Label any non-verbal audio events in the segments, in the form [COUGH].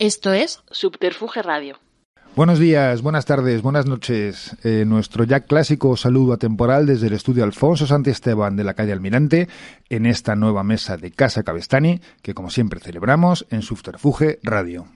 Esto es Subterfuge Radio. Buenos días, buenas tardes, buenas noches. Eh, nuestro ya clásico saludo atemporal desde el estudio Alfonso Esteban de la calle Almirante en esta nueva mesa de Casa Cabestani que como siempre celebramos en Subterfuge Radio.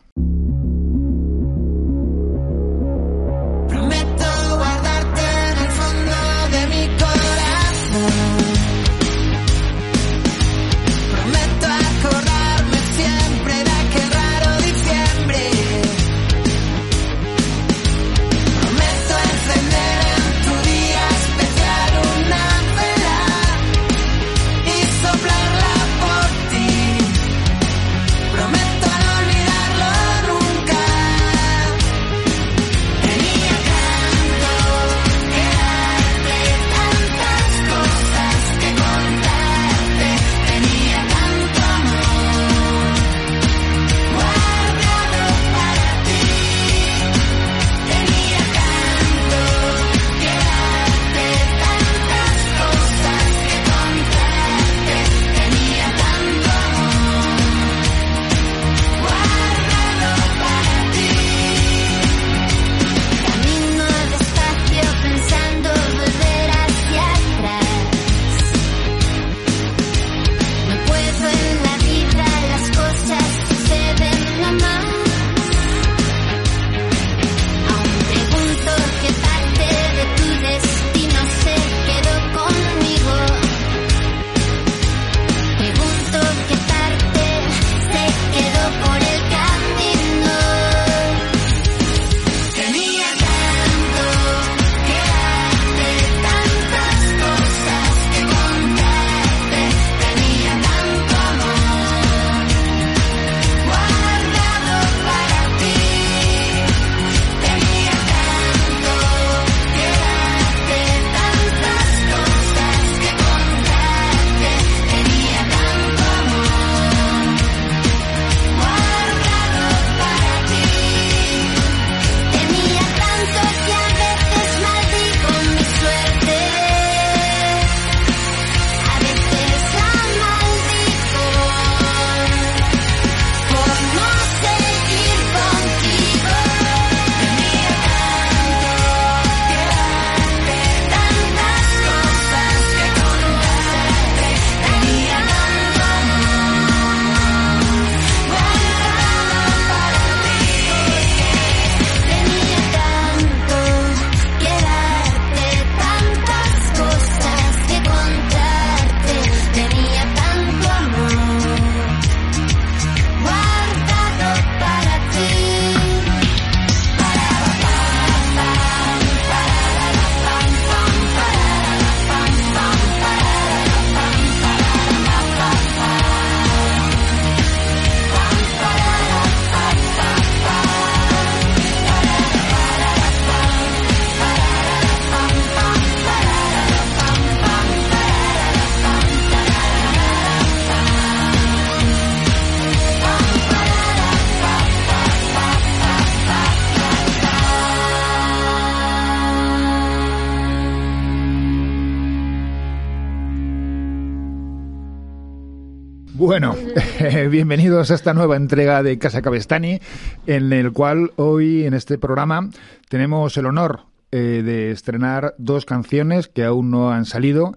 Bueno, [LAUGHS] bienvenidos a esta nueva entrega de Casa Cabestani, en el cual hoy en este programa tenemos el honor eh, de estrenar dos canciones que aún no han salido.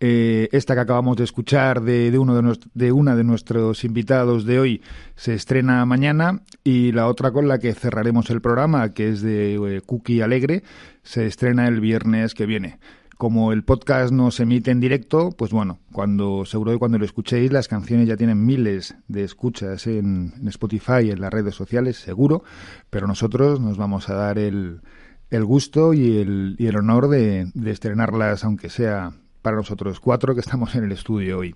Eh, esta que acabamos de escuchar de, uno de, de, una de nuestros invitados de hoy se estrena mañana y la otra con la que cerraremos el programa, que es de eh, Cookie Alegre, se estrena el viernes que viene. Como el podcast no se emite en directo, pues bueno, cuando seguro que cuando lo escuchéis las canciones ya tienen miles de escuchas en, Spotify y en las redes sociales, seguro, pero nosotros nos vamos a dar el, el gusto y el, y el honor de, estrenarlas, aunque sea para nosotros cuatro que estamos en el estudio hoy.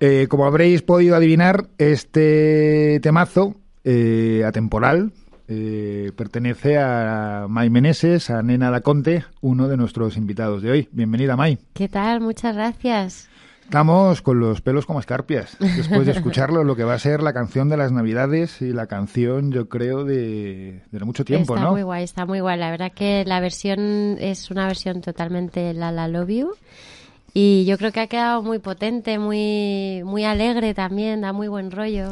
Eh, como habréis podido adivinar, este temazo eh, atemporal, eh, pertenece a May Meneses, a Nena Daconte, uno de nuestros invitados de hoy. Bienvenida, May. ¿Qué tal? Muchas gracias. Estamos con los pelos como escarpias, después de [LAUGHS] escucharlo, lo que va a ser la canción de las Navidades y la canción, yo creo, de, de mucho tiempo, ¿no? Está muy guay, está muy guay. La verdad que la versión es una versión totalmente La La Love You. Y yo creo que ha quedado muy potente, muy, muy alegre también, da muy buen rollo.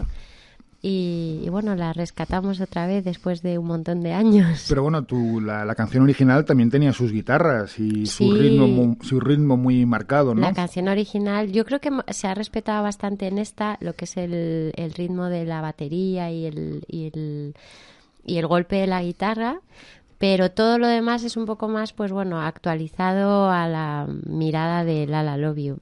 Y, y bueno, la rescatamos otra vez después de un montón de años. Pero bueno, tu, la, la canción original también tenía sus guitarras y su, ritmo, mu- su ritmo muy marcado, ¿no? La canción original, yo creo que se ha respetado bastante en esta lo que es el, el ritmo de la batería y el, y el y el golpe de la guitarra, pero todo lo demás es un poco más, pues bueno, actualizado a la mirada de Lala Love You.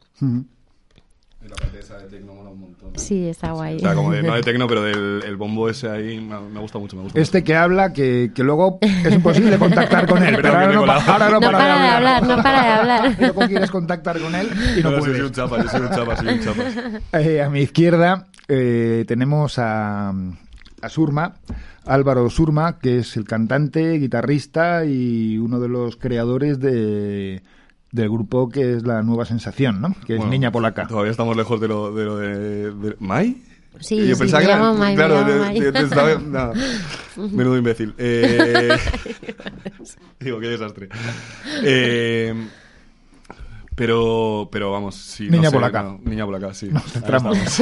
Y la parte esa de tecno mola un montón. Sí, está guay. O sea, como de, no de tecno, pero del el bombo ese ahí me, me gusta mucho, me gusta Este que habla, que, que luego es imposible contactar con él, [LAUGHS] Pero pero ahora no, pa- ahora no No para, para de hablar, no para de hablar. [LAUGHS] Y luego quieres contactar con él y no No, puedes. soy un chapa, yo soy un chapa, soy un chapa. [LAUGHS] Eh, a mi izquierda eh, tenemos a, a Surma, Álvaro Surma, que es el cantante, guitarrista y uno de los creadores de, del grupo que es la Nueva Sensación, ¿no? Que es Niña Polaca. Todavía estamos lejos de lo de... Lo de, de- ¿Mai? Sí, Yo sí, pensaba me que era... me claro, de- estaba- [LAUGHS] no. Menudo imbécil. Eh, [LAUGHS] digo, qué desastre. Eh, pero, pero vamos, sí. no Niña sé, polaca. no, niña polaca, sí. Nos centramos. [LAUGHS]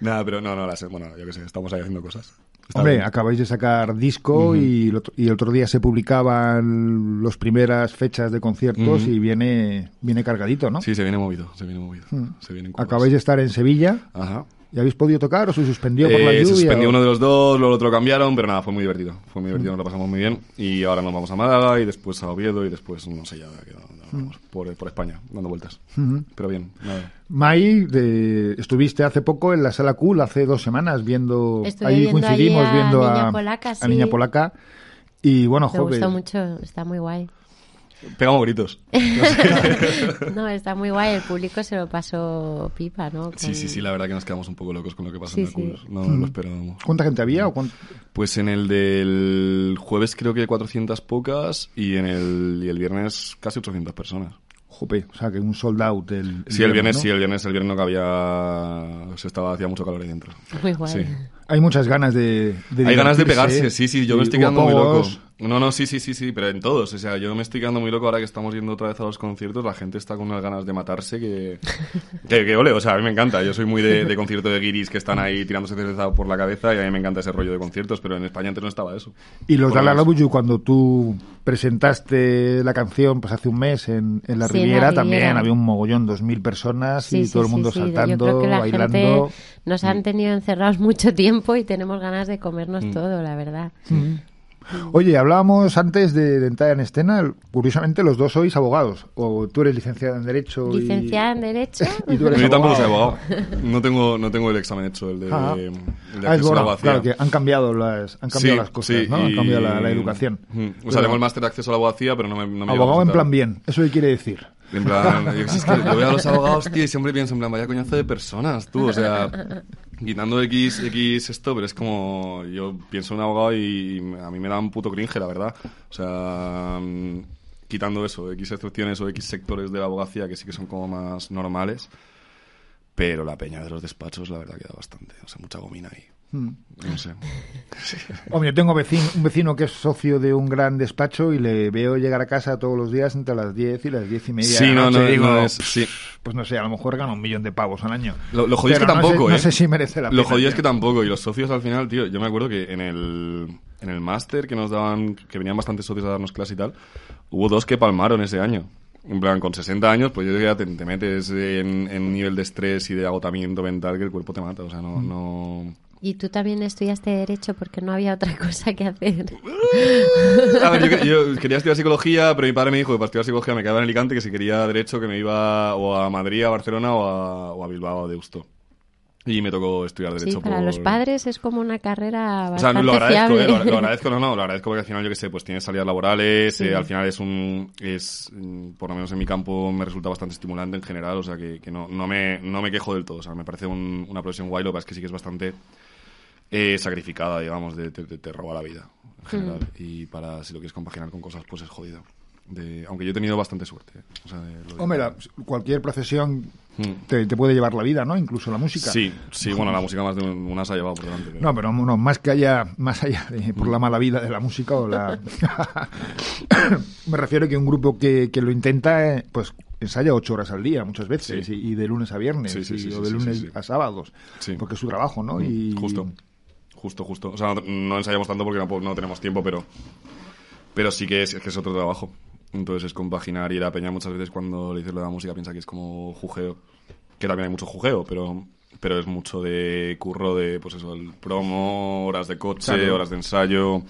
Nada, pero no, no, la sé. Bueno, yo qué sé, estamos ahí haciendo cosas. Está Hombre, bien. acabáis de sacar disco y, el otro, y el otro día se publicaban las primeras fechas de conciertos Ujú. y viene, viene cargadito, ¿no? Sí, se viene movido, se viene movido. Mm. Se vienen curvas. Acabáis de estar en Sevilla. Ajá. ¿Y habéis podido tocar o se suspendió por la Eh, lluvia? se suspendió o- uno de los dos, luego el otro cambiaron, pero nada, fue muy divertido. Fue muy Mm. divertido, nos lo pasamos muy bien. Y ahora nos vamos a Málaga y después a Oviedo y después, no sé ya, que no- no, Mm. por, por España, dando vueltas. Ujú. Pero bien, nada. Mai, de- estuviste hace poco en la sala Cool, hace dos semanas, viendo. Estuve ahí viendo coincidimos allí a viendo Niña a, Polaca, a sí. Niña Polaca. Y bueno, Me gustó mucho, está muy guay. Pegamos gritos. [LAUGHS] No, está muy guay, el público se lo pasó pipa, ¿no? Sí, Con- sí, sí, la verdad que nos quedamos un poco locos con lo que pasó Sí, en la sí. No lo esperábamos. ¿Cuánta gente había? o cuán- Pues en el del jueves creo que 400 pocas y en el, y el viernes casi 800 personas. Jope, o sea, que un sold out. El, Sí, el viernes, ¿no? sí, el viernes, el viernes no cabía, se estaba, hacía mucho calor ahí dentro. Muy guay. Sí. Hay muchas ganas de. de Hay ganas de pegarse, ¿eh? sí, sí, yo me estoy quedando muy loco. No, no, sí, sí, sí, sí, pero en todos. O sea, yo me estoy quedando muy loco ahora que estamos yendo otra vez a los conciertos. La gente está con unas ganas de matarse que. [LAUGHS] que, que ole, o sea, a mí me encanta. Yo soy muy de, de concierto de guiris que están ahí tirándose cerveza por la cabeza y a mí me encanta ese rollo de conciertos, pero en España antes no estaba eso. Y los You, cuando tú presentaste la canción pues hace un mes en, en la Sí, en la Riviera, también había un mogollón, dos mil personas Sí, y sí, todo el mundo sí. saltando, Yo creo que la bailando. gente nos han tenido encerrados [LAUGHS] mucho tiempo y tenemos ganas de comernos Mm. todo, la verdad. Oye, hablábamos antes de, de entrar en escena, curiosamente los dos sois abogados, o tú eres licenciada en Derecho y- Licenciada en Derecho. [LAUGHS] y tú eres Yo tampoco soy abogado. No tengo, no tengo el examen hecho, el de, Ah. el de Ah, es acceso a la bueno, abogacía. claro que han cambiado las, han cambiado Sí, las cosas, sí, ¿no? Han y- cambiado la, la educación. Mm. O sea, Pero- tengo el máster de acceso a la abogacía, pero no me, no me Abogado en plan bien, ¿eso qué quiere decir? En plan, yo, es que yo veo a los [LAUGHS] abogados, tío, y siempre pienso en plan, vaya coñazo de personas, tú, o sea, quitando X, X esto, pero es como, yo pienso en un abogado y a mí me da un puto cringe, la verdad. O sea, mm, quitando eso, X excepciones o X sectores de la abogacía que sí que son como más normales, pero la peña de los despachos, la verdad, queda bastante, o sea, mucha gomina ahí. Mm. No sé. Hombre, yo tengo vecino, un vecino que es socio de un gran despacho y le veo llegar a casa todos los días entre las 10 y las 10 y media. Sí, no, no, y digo, no es- sí. Pues no sé, a lo mejor gana un millón de pavos al año. Lo, lo jodido es que no sé- tampoco, no ¿eh? sé si merece la pena. Lo jodido es que tampoco. Y los socios al final, tío, yo me acuerdo que en el, en el máster que nos daban, que venían bastantes socios a darnos clase y tal, hubo dos que palmaron ese año. En plan, con 60 años, pues yo creo que ya te, te metes en, en un nivel de estrés y de agotamiento mental que el cuerpo te mata. O sea, no... Mm. no... Y tú también estudiaste Derecho porque no había otra [LAUGHS] cosa que hacer. A ver, yo, yo quería estudiar psicología, pero mi padre me dijo que para estudiar psicología me quedaba en Alicante, que si quería derecho que me iba o a Madrid, a Barcelona o a, o a Bilbao, a Deusto. Y me tocó estudiar derecho Sí, para por- los padres es como una carrera O sea, bastante lo agradezco, eh, lo, [LAUGHS] lo agradezco, no, no, lo agradezco porque al final, yo que sé, pues tienes salidas laborales, Sí. eh, al final es un, es, mm, por lo menos en mi campo me resulta bastante estimulante en general, o sea que, que no, no, me, no me quejo del todo, o sea, me parece un- una profesión guay, lo que es que sí que es bastante eh, sacrificada, digamos, de, te, te- te roba la vida en general, y para, si lo quieres compaginar con cosas, pues es jodido. De, aunque yo he tenido bastante suerte. eh, o sea, de- lo digo. Hombre, la- cualquier profesión Mm. te, te puede llevar la vida, ¿no? Incluso la música. Sí, sí, bueno, la música más de una se ha llevado por delante. pero- No, pero no, más que haya, más allá de por la mala vida de la música o la... [LAUGHS] Me refiero que un grupo que, que lo intenta, eh, pues ensaya ocho horas al día muchas veces Sí. y, y de lunes a viernes Sí, sí, y- sí, o de sí, lunes sí, sí. a sábados Sí. porque es su trabajo no Mm, y Justo, justo, justo. O sea, no, no ensayamos tanto porque no, no tenemos tiempo, pero, pero sí que es, es que es otro trabajo. Entonces es compaginar y la peña muchas veces cuando le dices lo de la música piensa que es como jujeo, que también hay mucho jujeo, pero, pero es mucho de curro de, pues eso, el promo, horas de coche, Claro. horas de ensayo,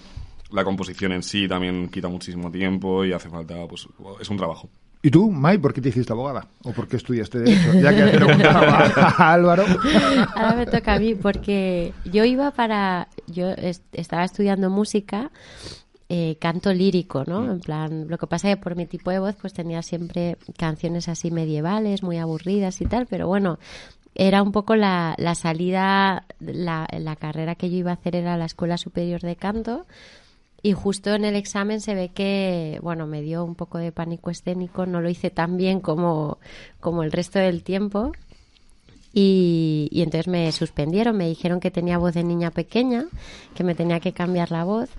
la composición en sí también quita muchísimo tiempo y hace falta, pues es un trabajo. ¿Y tú, Mai, por qué te hiciste abogada? ¿O por qué estudiaste Derecho? Ya que has preguntado a, a [LAUGHS] Álvaro. Ahora me toca a mí porque yo iba para... Yo est- estaba estudiando música, eh, canto lírico, ¿no? En plan, lo que pasa es que por mi tipo de voz pues tenía siempre canciones así medievales, muy aburridas y tal, pero bueno, era un poco la, la salida, la, la carrera que yo iba a hacer era la Escuela Superior de Canto y justo en el examen se ve que, bueno, me dio un poco de pánico escénico, no lo hice tan bien como, como el resto del tiempo. Y, y entonces me suspendieron, me dijeron que tenía voz de niña pequeña, que me tenía que cambiar la voz.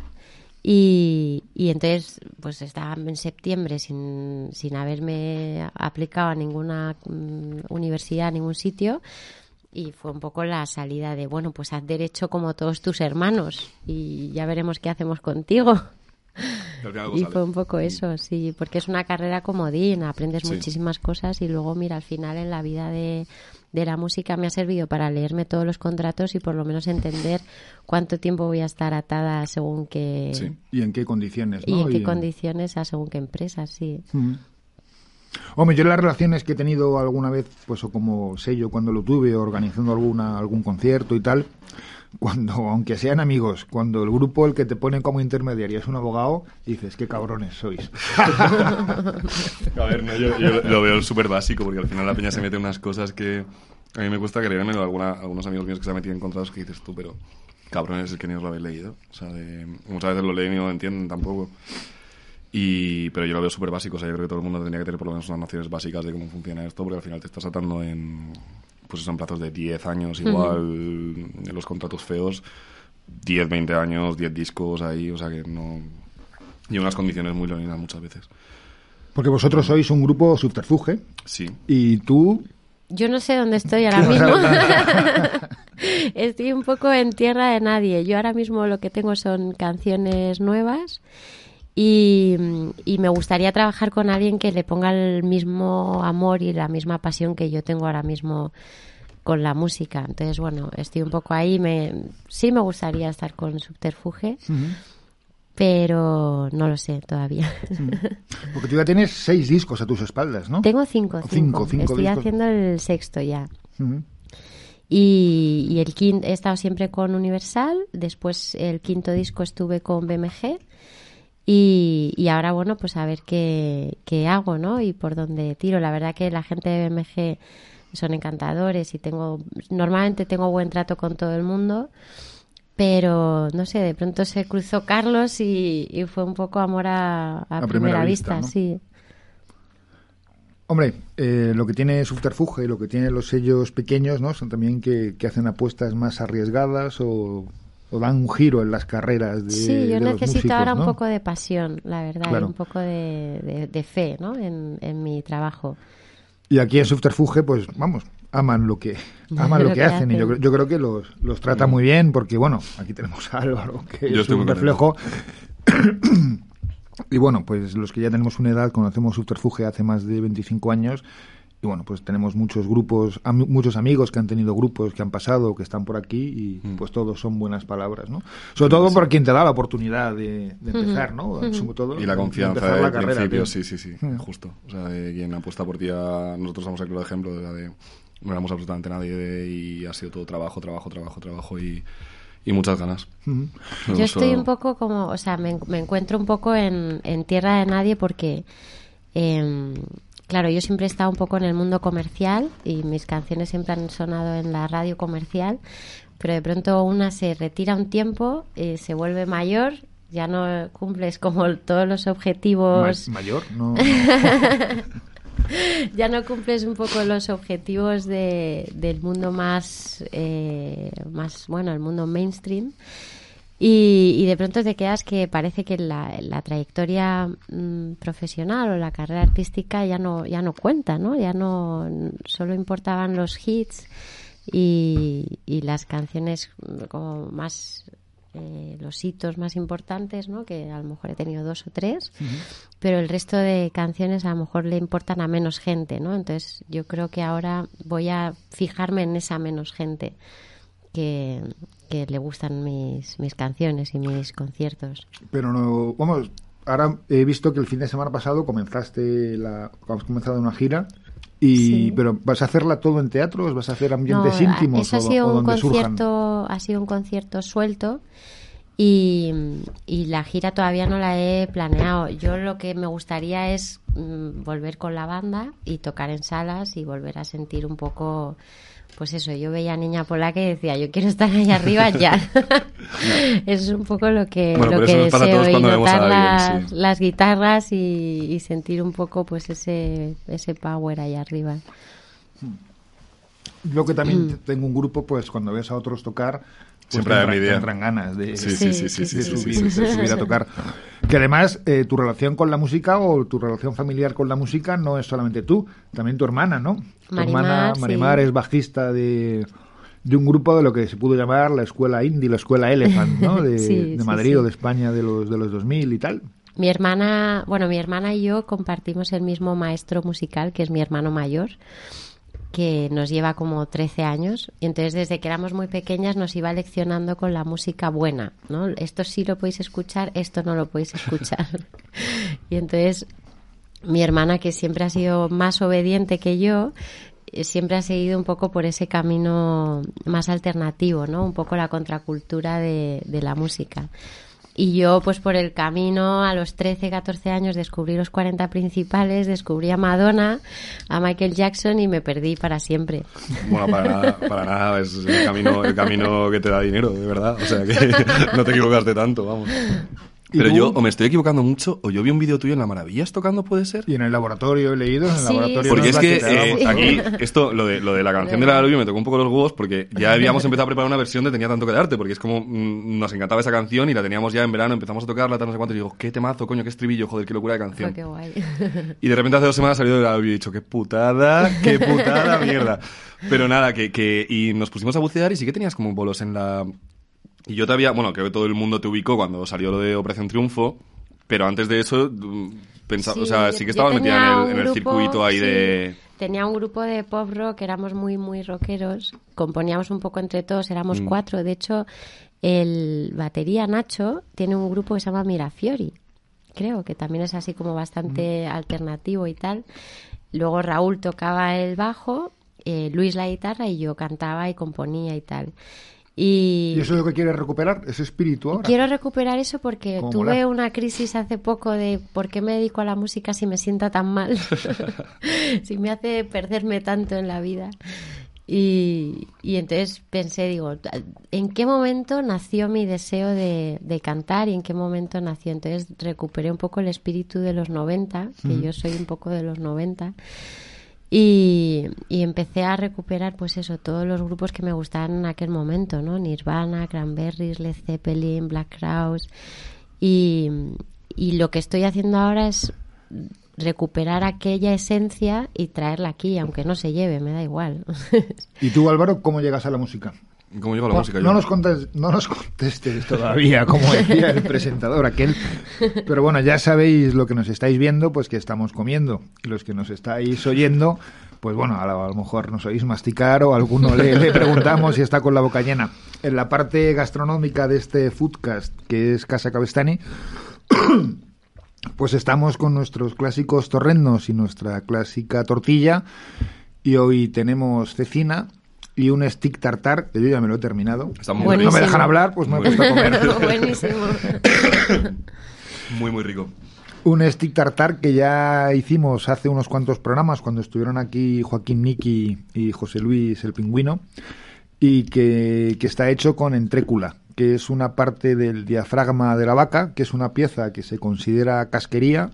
Y, y entonces, pues estaba en septiembre sin, sin haberme aplicado a ninguna mm, universidad, a ningún sitio. Y fue un poco la salida de, bueno, pues haz derecho como todos tus hermanos y ya veremos qué hacemos contigo. [LAUGHS] Y Y sale. fue un poco eso, sí, porque es una carrera comodín, aprendes Sí. muchísimas cosas y luego, mira, al final en la vida de, de la música me ha servido para leerme todos los contratos y por lo menos entender cuánto tiempo voy a estar atada según qué... Sí. ¿Y en qué condiciones? Y no? en qué condiciones a según qué empresas, sí. Mm. Hombre, yo las relaciones que he tenido alguna vez, pues o como sello cuando lo tuve, organizando alguna algún concierto y tal, cuando, aunque sean amigos, cuando el grupo el que te pone como intermediario es un abogado, dices, qué cabrones sois. [LAUGHS] A ver, no, yo, yo lo veo súper básico porque al final la peña se mete en unas cosas que a mí me cuesta creerme. Alguna, algunos amigos míos que se han metido en contratos que dices tú, pero cabrones, es que ni os lo habéis leído. O sea, de- muchas veces lo leen y no lo entienden tampoco. Y, pero yo lo veo súper básico. O sea, yo creo que todo el mundo tendría que tener por lo menos unas nociones básicas de cómo funciona esto porque al final te estás atando en, pues eso, en plazos de 10 años igual, en los contratos feos. 10, 20 años, 10 discos ahí, o sea que no... Y unas condiciones muy leoninas muchas veces. Porque vosotros sois un grupo subterfuge Sí, y tú Yo no sé dónde estoy ahora mismo. [LAUGHS] estoy un poco en tierra de nadie. Yo ahora mismo lo que tengo son canciones nuevas y, y me gustaría trabajar con alguien que le ponga el mismo amor y la misma pasión que yo tengo ahora mismo con la música. Entonces, bueno, estoy un poco ahí. Me, sí me gustaría estar con Subterfuge, pero no lo sé todavía. [LAUGHS] Porque tú ya tienes seis discos a tus espaldas, ¿no? Tengo cinco, Cinco, cinco. cinco Estoy discos. haciendo el sexto ya. Y, y el quinto, he estado siempre con Universal, después el quinto disco estuve con BMG y, y ahora, bueno, pues a ver qué, qué hago, ¿no? Y por dónde tiro. La verdad que la gente de BMG son encantadores y tengo, normalmente tengo buen trato con todo el mundo, pero no sé, de pronto se cruzó Carlos y, y fue un poco amor a, a A primera primera, vista, vista, ¿no? sí. Hombre, eh, lo que tiene Subterfuge y lo que tienen los sellos pequeños, ¿no? Son también que, que hacen apuestas más arriesgadas o, o dan un giro en las carreras de Sí, yo de los necesito músicos, ahora ¿no? un poco de pasión, la verdad, Claro. y un poco de, de- de fe, ¿no? En, en mi trabajo. Y aquí en Subterfuge, pues vamos, aman lo que [LAUGHS] aman lo que hacen. Y yo, creo- yo creo que los, los trata muy bien porque, bueno, aquí tenemos a Álvaro, que Yo es un reflejo. [COUGHS] y bueno, pues los que ya tenemos una edad, conocemos Subterfuge hace más de 25 años. Y bueno, pues tenemos muchos grupos, am- muchos amigos que han tenido grupos que han pasado, que están por aquí, y pues todos son buenas palabras, ¿no? Sobre todo por quien te da la oportunidad de, de empezar, ¿no? Sobre todo Y la de- de confianza del la carrera, principio, tío. sí, sí, sí, Mm. justo. O sea, de quien apuesta por ti, a- nosotros somos el claro ejemplo de la de no éramos absolutamente nadie de- y ha sido todo trabajo, trabajo, trabajo, trabajo y, y muchas ganas. Yo estoy un poco como, o sea, me, me encuentro un poco en, en tierra de nadie porque, em, claro, yo siempre he estado un poco en el mundo comercial y mis canciones siempre han sonado en la radio comercial, pero de pronto una se retira un tiempo, eh, se vuelve mayor, ya no cumples como todos los objetivos mayor, no. [LAUGHS] ya no cumples un poco los objetivos de, del mundo más, eh, más, bueno, el mundo mainstream. Y, y de pronto te quedas que parece que la, la trayectoria mm, profesional o la carrera artística ya no, ya no cuenta, ¿no? Ya no, solo importaban los hits y, y las canciones mm, como más eh, los hitos más importantes, ¿no? que a lo mejor he tenido dos o tres, pero el resto de canciones a lo mejor le importan a menos gente, ¿no? Entonces yo creo que ahora voy a fijarme en esa menos gente que, que le gustan mis, mis canciones y mis conciertos. Pero no, vamos, ahora he visto que el fin de semana pasado comenzaste la, has comenzado una gira. Y, Sí. pero vas a hacerla todo en teatros, vas a hacer ambientes No, íntimos eso ha sido o un donde surjan. concierto, ha sido un concierto suelto y, y la gira todavía no la he planeado. Yo lo que me gustaría es mm, volver con la banda y tocar en salas y volver a sentir un poco, pues eso. Yo veía a Niña Polaca y decía, yo quiero estar ahí arriba ya. eso [LAUGHS] es un poco lo que, Bueno, lo que eso nos pasa a deseo todos y cuando vemos a notar alguien, las, sí. las guitarras y, y sentir un poco, pues ese ese power ahí arriba. Yo que Mm. también tengo un grupo, pues cuando ves a otros tocar, Siempre te hay entran- envidia. te entran ganas de, Sí, Sí, sí, sí, sí, sí, sí, sí, subir, sí, sí, sí, a sí. tocar. Que además eh, tu relación con la música o tu relación familiar con la música no es solamente tú, también tu hermana, ¿no? Tu Marimar, hermana sí. Marimar es bajista de, de un grupo de lo que se pudo llamar la escuela indie, la escuela Elephant, ¿no? [LAUGHS] De, Sí, de sí, Madrid sí. o de España de los, de los 2000 y tal. Mi hermana, bueno, mi hermana y yo compartimos el mismo maestro musical, que es mi hermano mayor, que nos lleva como 13 años. Y entonces, desde que éramos muy pequeñas, nos iba leccionando con la música buena, ¿no? Esto sí lo podéis escuchar, esto no lo podéis escuchar. [LAUGHS] y entonces, mi hermana, que siempre ha sido más obediente que yo, eh, siempre ha seguido un poco por ese camino más alternativo, ¿no? Un poco la contracultura de, de la música. Y yo, pues por el camino, a los 13, 14 años, descubrí los 40 principales, descubrí a Madonna, a Michael Jackson y me perdí para siempre. Bueno, para nada, para nada, es el camino, el camino que te da dinero, de verdad. O sea que [LAUGHS] no te equivocaste tanto, vamos. ¿Y Pero tú? yo o me estoy equivocando mucho, o yo vi un vídeo tuyo en La Maravillas tocando, ¿puede ser? Y en el laboratorio he leído, en el Sí, laboratorio Porque nos es que te eh, aquí, esto, lo de, lo de la canción de la Aluvio me tocó un poco los huevos porque ya [LAUGHS] habíamos empezado a preparar una versión de Tenía tanto que darte, porque es como, mm, nos encantaba esa canción y la teníamos ya en verano, empezamos a tocarla, tal, no sé cuánto, y digo, qué temazo, coño, qué estribillo, joder, qué locura de canción. Qué guay. [LAUGHS] Y de repente hace dos semanas salió de la Aluvio y he dicho, qué putada, qué putada mierda. [LAUGHS] Pero nada, que, que, y nos pusimos a bucear y sí que tenías como bolos en la... Y yo te había, bueno, creo que todo el mundo te ubicó cuando salió lo de Operación Triunfo, pero antes de eso, mm, pensa- o sea, sí que estabas metida en el, en el grupo, circuito ahí sí, de... Tenía un grupo de pop rock, éramos muy, muy rockeros, componíamos un poco entre todos, éramos Mm. cuatro. De hecho, el batería Nacho tiene un grupo que se llama Mirafiori, creo, que también es así como bastante Mm. alternativo y tal. Luego Raúl tocaba el bajo, eh, Luis la guitarra y yo cantaba y componía y tal. Y, ¿Y eso es lo que quieres recuperar? ¿Ese espíritu ahora? Quiero recuperar eso porque tuve una crisis hace poco de por qué me dedico a la música si me sienta tan mal, [LAUGHS] si me hace perderme tanto en la vida. Y, y entonces pensé, digo, ¿en qué momento nació mi deseo de, de cantar y en qué momento nació? Entonces recuperé un poco el espíritu de los 90, que yo soy un poco de los 90. Y, y empecé a recuperar, pues eso, todos los grupos que me gustaban en aquel momento, ¿no? Nirvana, Cranberries, Led Zeppelin, Black Crowes. Y, y lo que estoy haciendo ahora es recuperar aquella esencia y traerla aquí, aunque no se lleve, me da igual. [LAUGHS] ¿Y tú, Álvaro, cómo llegas a la música? ¿Cómo llega la No, música? no yo? nos, contes- no nos contestes [LAUGHS] todavía, como decía el presentador aquel. Pero bueno, ya sabéis lo que nos estáis viendo, pues que estamos comiendo. Y los que nos estáis oyendo, pues bueno, a lo, a lo mejor nos oís masticar o a alguno le, le preguntamos si está con la boca llena. En la parte gastronómica de este foodcast, que es Casa Cabestani, pues estamos con nuestros clásicos torrendos y nuestra clásica tortilla. Y hoy tenemos cecina y un stick tartar, que yo ya me lo he terminado. Está muy no me Buenísimo. dejan hablar, pues me he Muy puesto a comer. [LAUGHS] [LAUGHS] Buenísimo. Muy, muy rico. Un stick tartar que ya hicimos hace unos cuantos programas cuando estuvieron aquí Joaquín Niki y José Luis el Pingüino y que, que está hecho con entrécula, que es una parte del diafragma de la vaca, que es una pieza que se considera casquería,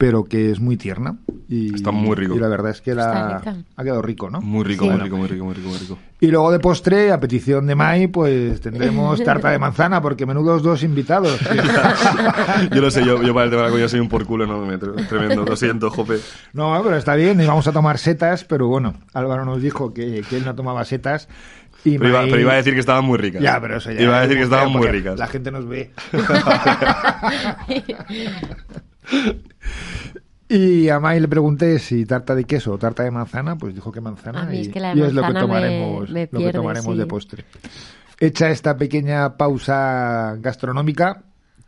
pero que es muy tierna. Y, Está muy rico. Y la verdad es que la, ha quedado rico, ¿no? Muy rico, Sí. muy rico, muy rico, muy rico, muy rico. Y luego de postre, a petición de Mai, pues tendremos [LAUGHS] tarta de manzana, porque menudos dos invitados. [LAUGHS] yo lo sé, yo, yo para el tema de la comida soy un porculo enorme, tre- tremendo. Lo siento, Jope. No, pero está bien, y vamos a tomar setas, pero bueno, Álvaro nos dijo que, que él no tomaba setas. Y Pero iba, pero iba a decir que estaban muy ricas. Ya, pero eso ya. Iba a decir que es estaban muy ricas. La gente nos ve. [LAUGHS] [LAUGHS] Y a Mai le pregunté si tarta de queso o tarta de manzana, pues dijo que manzana. A mí y, es que la de y es lo que manzana me- tomaremos, me lo que pierde, tomaremos sí. de postre. Hecha esta pequeña pausa gastronómica,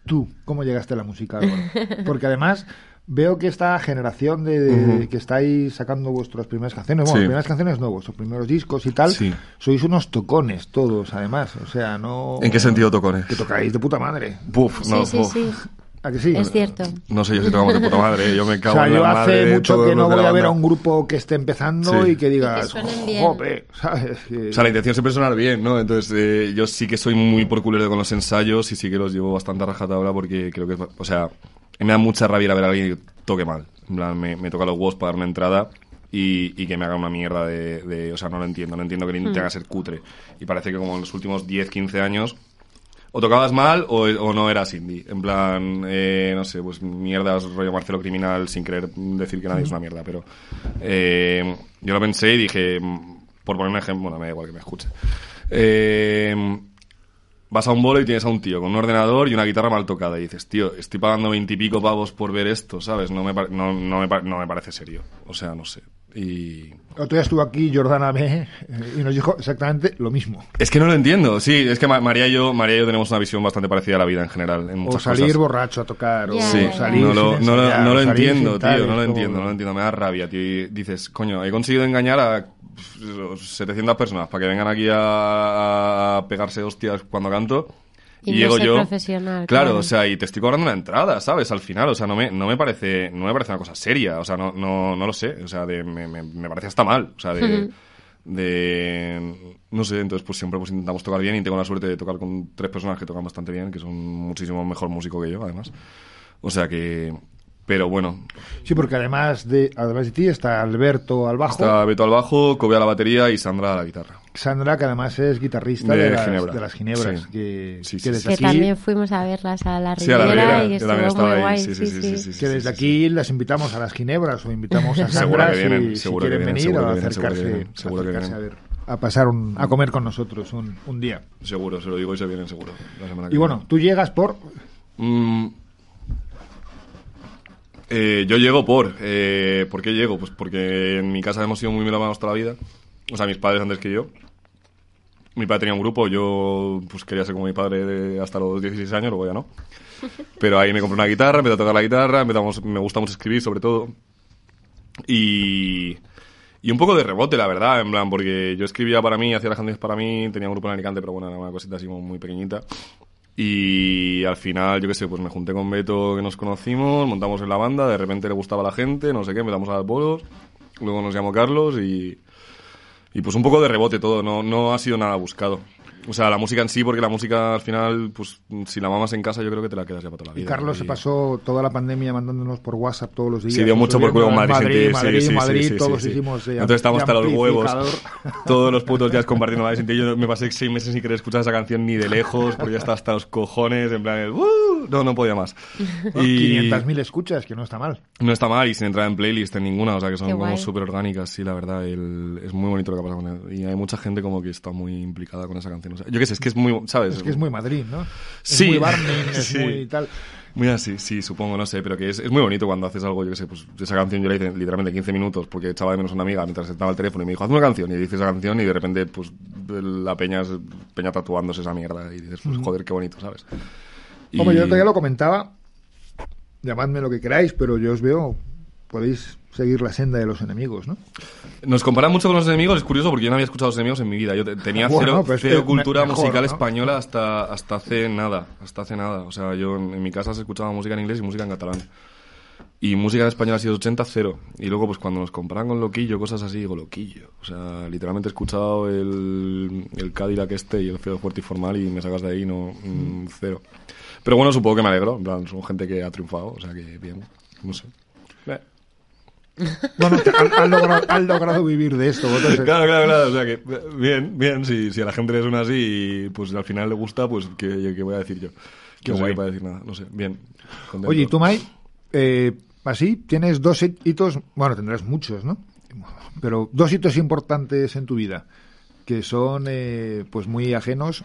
¿tú cómo llegaste a la música? Álvaro? [LAUGHS] Porque además veo que esta generación de, de- Ujú. que estáis sacando vuestras primeras canciones, bueno, Sí. primeras canciones no, vuestros primeros discos y tal, Sí. sois unos tocones todos, además. O sea, no... ¿En qué sentido tocones? Que tocáis de puta madre. Puf, no, sí, sí, uf. sí. [LAUGHS] ¿A que sí? Es cierto. No sé yo si tocamos de puta madre, ¿eh? yo me [LAUGHS] O cago sea, en yo la madre hace de mucho que no voy la a ver a un grupo que esté empezando Sí. y que digas, jope, ¿sabes? Que- O sea, la intención siempre es sonar bien, ¿no? Entonces, eh, yo sí que soy muy por culero con los ensayos y sí que los llevo bastante a rajatabla porque creo que, o sea, me da mucha rabia ir a ver a alguien que toque mal. En plan, me, me toca los huevos para dar una entrada y, y que me haga una mierda de, de- O sea, no lo entiendo, no entiendo que ni tenga que ser cutre. Y parece que como en los últimos 10, 15 años o tocabas mal o, no eras indie. En plan, eh, no sé, pues mierdas, rollo Marcelo Criminal, sin querer decir que nadie es una mierda, pero eh, yo lo pensé y dije, mm, por poner un ejemplo, bueno, me da igual que me escuche. Eh, vas a un bolo y tienes a un tío con un ordenador y una guitarra mal tocada y dices, tío, estoy pagando veintipico pavos por ver esto, ¿sabes? No me, no, no, me, no me parece serio. O sea, no sé. Y Otro día estuvo aquí Jordana B eh, y nos dijo exactamente lo mismo. Es que no lo entiendo, sí, es que Ma- María y yo, María y yo tenemos una visión bastante parecida a la vida en general, en O salir cosas. borracho a tocar, o Sí, salir no lo, sin no lo- ensayar, no lo o salir entiendo, tal, tío, no lo entiendo, no lo entiendo, me da rabia, tío. Y dices, coño, he conseguido engañar a pff, 700 personas para que vengan aquí a, a pegarse hostias cuando canto. Y Y, no llego ser yo. profesional, claro, claro. o sea, y te estoy cobrando una entrada, ¿sabes? Al final, o sea, no me, no me parece, no me parece una cosa seria, o sea, no, no, no lo sé, o sea, de, me, me, me parece hasta mal, o sea, de, de, no sé, entonces pues siempre pues intentamos tocar bien y tengo la suerte de tocar con tres personas que tocan bastante bien, que son muchísimo mejor músico que yo, además. O sea que, pero bueno, Sí, porque además de, además de ti está Alberto al bajo, está Beto al bajo, Kobe a la batería y Sandra a la guitarra. Sandra, que además es guitarrista De de, las, Ginebra. de las Ginebras, Sí. que, Sí, que sí, desde Que aquí, también fuimos a verlas a la Sí, a la Riviera Riviera, y yo estuvo muy ahí, guay. sí, sí, sí, sí, sí, que desde sí, aquí las invitamos a las Ginebras o invitamos a [LAUGHS] Sandra que vienen, si, si seguro que quieren vienen, venir que acercarse, vienen, acercarse a, ver, a pasar un- a comer con nosotros un, un día. Seguro, se lo digo y se vienen seguro. la semana que Y bueno, tú llegas por Mm. Eh, yo llego por. Eh, ¿Por qué llego? Pues porque en mi casa hemos sido muy melómanos toda la vida. O sea, mis padres antes que yo. Mi padre tenía un grupo, yo pues quería ser como mi padre de- hasta los 16 años, luego ya no. [LAUGHS] Pero ahí me compré una guitarra, empecé a tocar la guitarra, empezamos, me gusta mucho escribir sobre todo. Y, y un poco de rebote, la verdad, en plan, porque yo escribía para mí, hacía las canciones para mí, tenía un grupo en Alicante, pero bueno, era una cosita así muy pequeñita. Y al final, yo qué sé, pues me junté con Beto que nos conocimos, montamos en la banda, de repente le gustaba a la gente, no sé qué, empezamos a dar bolos, luego nos llamó Carlos y, y pues un poco de rebote todo, no, no ha sido nada buscado. O sea, la música en sí, porque la música al final, pues si la mamas en casa, yo creo que te la quedas ya para toda la Y vida. Carlos se pasó toda la pandemia mandándonos por WhatsApp todos los días. Sí, dio mucho por culo Madrid, en sin ti. Madrid, Sí, sí, Madrid, sí, sí, todos sí. hicimos. eh, Entonces estamos hasta los huevos. [LAUGHS] Todos los putos días compartiendo Madrid sin ti. Yo me pasé seis meses sin querer escuchar esa canción ni de lejos, porque ya está hasta los cojones, en plan, el, "Uh", no, no podía más. [LAUGHS] Y 500.000 escuchas, que no está mal. no está mal y sin entrar en playlist en ninguna, o sea que son Qué como súper orgánicas, sí, la verdad. el- es muy bonito lo que ha pasado con él. Y hay mucha gente como que está muy implicada con esa canción. Yo qué sé, es que es muy, ¿sabes? Es que es muy Madrid, ¿no? Sí. Es muy Barney, [LAUGHS] es Sí. muy tal. Muy así, sí, supongo, no sé, pero que es, es muy bonito cuando haces algo, yo qué sé, pues esa canción yo la hice literalmente 15 minutos porque echaba de menos a una amiga mientras estaba al teléfono y me dijo, haz una canción, y dice esa canción y de repente, pues, la peña, es- peña tatuándose esa mierda y dices, pues, joder, qué bonito, ¿sabes? Y- Hombre, yo todavía lo comentaba, llamadme lo que queráis, pero yo os veo, podéis seguir la senda de los enemigos, ¿no? Nos comparan mucho con los enemigos, es curioso porque yo no había escuchado los enemigos en mi vida. Yo te- tenía Bueno, cero, cero cultura mejor, musical ¿no? española hasta, hasta hace nada. Hasta hace nada. O sea, yo en, en mi casa se escuchaba música en inglés y música en catalán. Y música en español ha sido 80, cero. Y luego, pues cuando nos comparan con Loquillo, cosas así, digo, Loquillo. O sea, literalmente he escuchado el, el Cadillac este y el Feo Fuerte y Formal y me sacas de ahí, no, mm, cero. Pero bueno, supongo que me alegro. En plan, son gente que ha triunfado, o sea que bien. No sé. Han, han logrado, vivir de esto. Claro, claro, claro. O sea que, bien, bien. Si, si a la gente le suena así y pues al final le gusta, pues ¿qué, qué voy a decir yo? Qué no sé guay. qué para decir nada. No sé, bien. contento. Oye, ¿y tú, Mai? Eh, así, tienes dos hitos, bueno, tendrás muchos, ¿no? Pero dos hitos importantes en tu vida que son eh, pues muy ajenos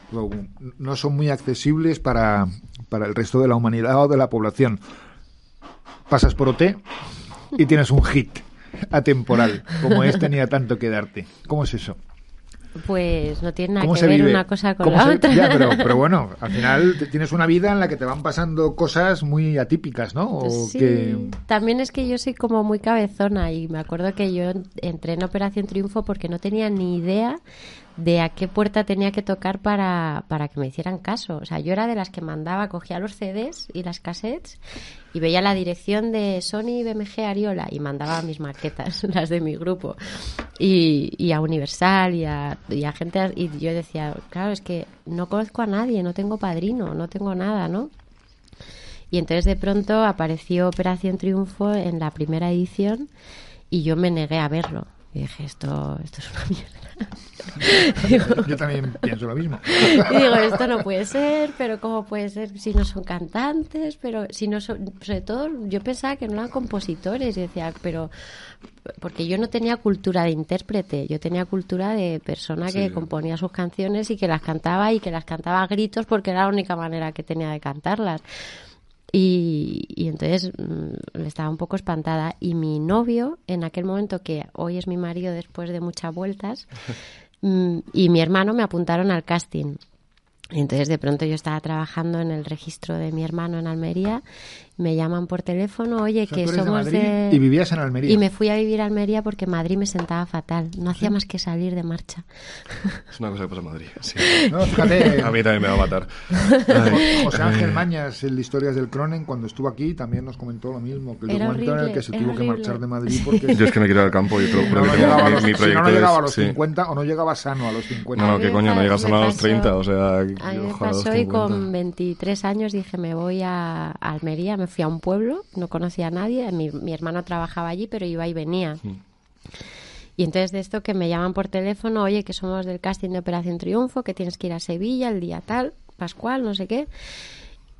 no son muy accesibles para, para el resto de la humanidad o de la población. Pasas por OT y tienes un hit atemporal, como es tenía tanto que darte. ¿Cómo es eso? Pues no tiene nada ¿Cómo que ver vive? una cosa con ¿Cómo la otra. Ya, pero, pero [LAUGHS] bueno, al final tienes una vida en la que te van pasando cosas muy atípicas, ¿no? O Sí, que... también es que yo soy como muy cabezona y me acuerdo que yo entré en Operación Triunfo porque no tenía ni idea de a qué puerta tenía que tocar para, para que me hicieran caso. O sea, yo era de las que mandaba, cogía los CDs y las cassettes y veía la dirección de Sony BMG Ariola y mandaba mis maquetas, [LAUGHS] las de mi grupo. Y, y a Universal y a, y a gente... Y yo decía, claro, es que no conozco a nadie, no tengo padrino, no tengo nada, ¿no? Y entonces de pronto apareció Operación Triunfo en la primera edición y yo me negué a verlo. Y dije, esto, esto es una mierda. [LAUGHS] Digo- Yo también pienso lo mismo. y [LAUGHS] digo, esto no puede ser, pero ¿cómo puede ser si no son cantantes? Pero si no son, sobre todo yo pensaba que no eran compositores y decía, pero porque yo no tenía cultura de intérprete, yo tenía cultura de persona que Sí. componía sus canciones y que las cantaba y que las cantaba a gritos porque era la única manera que tenía de cantarlas. Y, y entonces mm, estaba un poco espantada. Y mi novio, en aquel momento, que hoy es mi marido después de muchas vueltas, [LAUGHS] mm, y mi hermano me apuntaron al casting. Entonces de pronto yo estaba trabajando en el registro de mi hermano en Almería, me llaman por teléfono, oye, O sea, que eres de somos Madrid de... y vivías en Almería. Y me fui a vivir a Almería porque Madrid me sentaba fatal, no hacía más que salir de marcha. [LAUGHS] Es una cosa que pasa en Madrid. Sí. No, fíjate, A mí también me va a matar. Ay. José Ángel Mañas, el de Historias del Cronen, cuando estuvo aquí, también nos comentó lo mismo, que el Era momento en el horrible, que se tuvo que horrible. marchar de Madrid porque Yo es que me quiero ir al campo y te lo juro no, que no tengo- llegaba a mi, los, mi si no, proyecto no llegaba a es- los sí. 50 o no llegaba sano a los 50. No, no, A que me coño, no llegas a me los pasó- 30, o sea... A mí me los pasó y 50. con 23 años dije, me voy a Almería, me fui a un pueblo, no conocía a nadie, mi, mi hermano trabajaba allí, pero iba y venía. Y entonces de esto que me llaman por teléfono, oye, que somos del casting de Operación Triunfo, que tienes que ir a Sevilla el día tal, Pascual, no sé qué.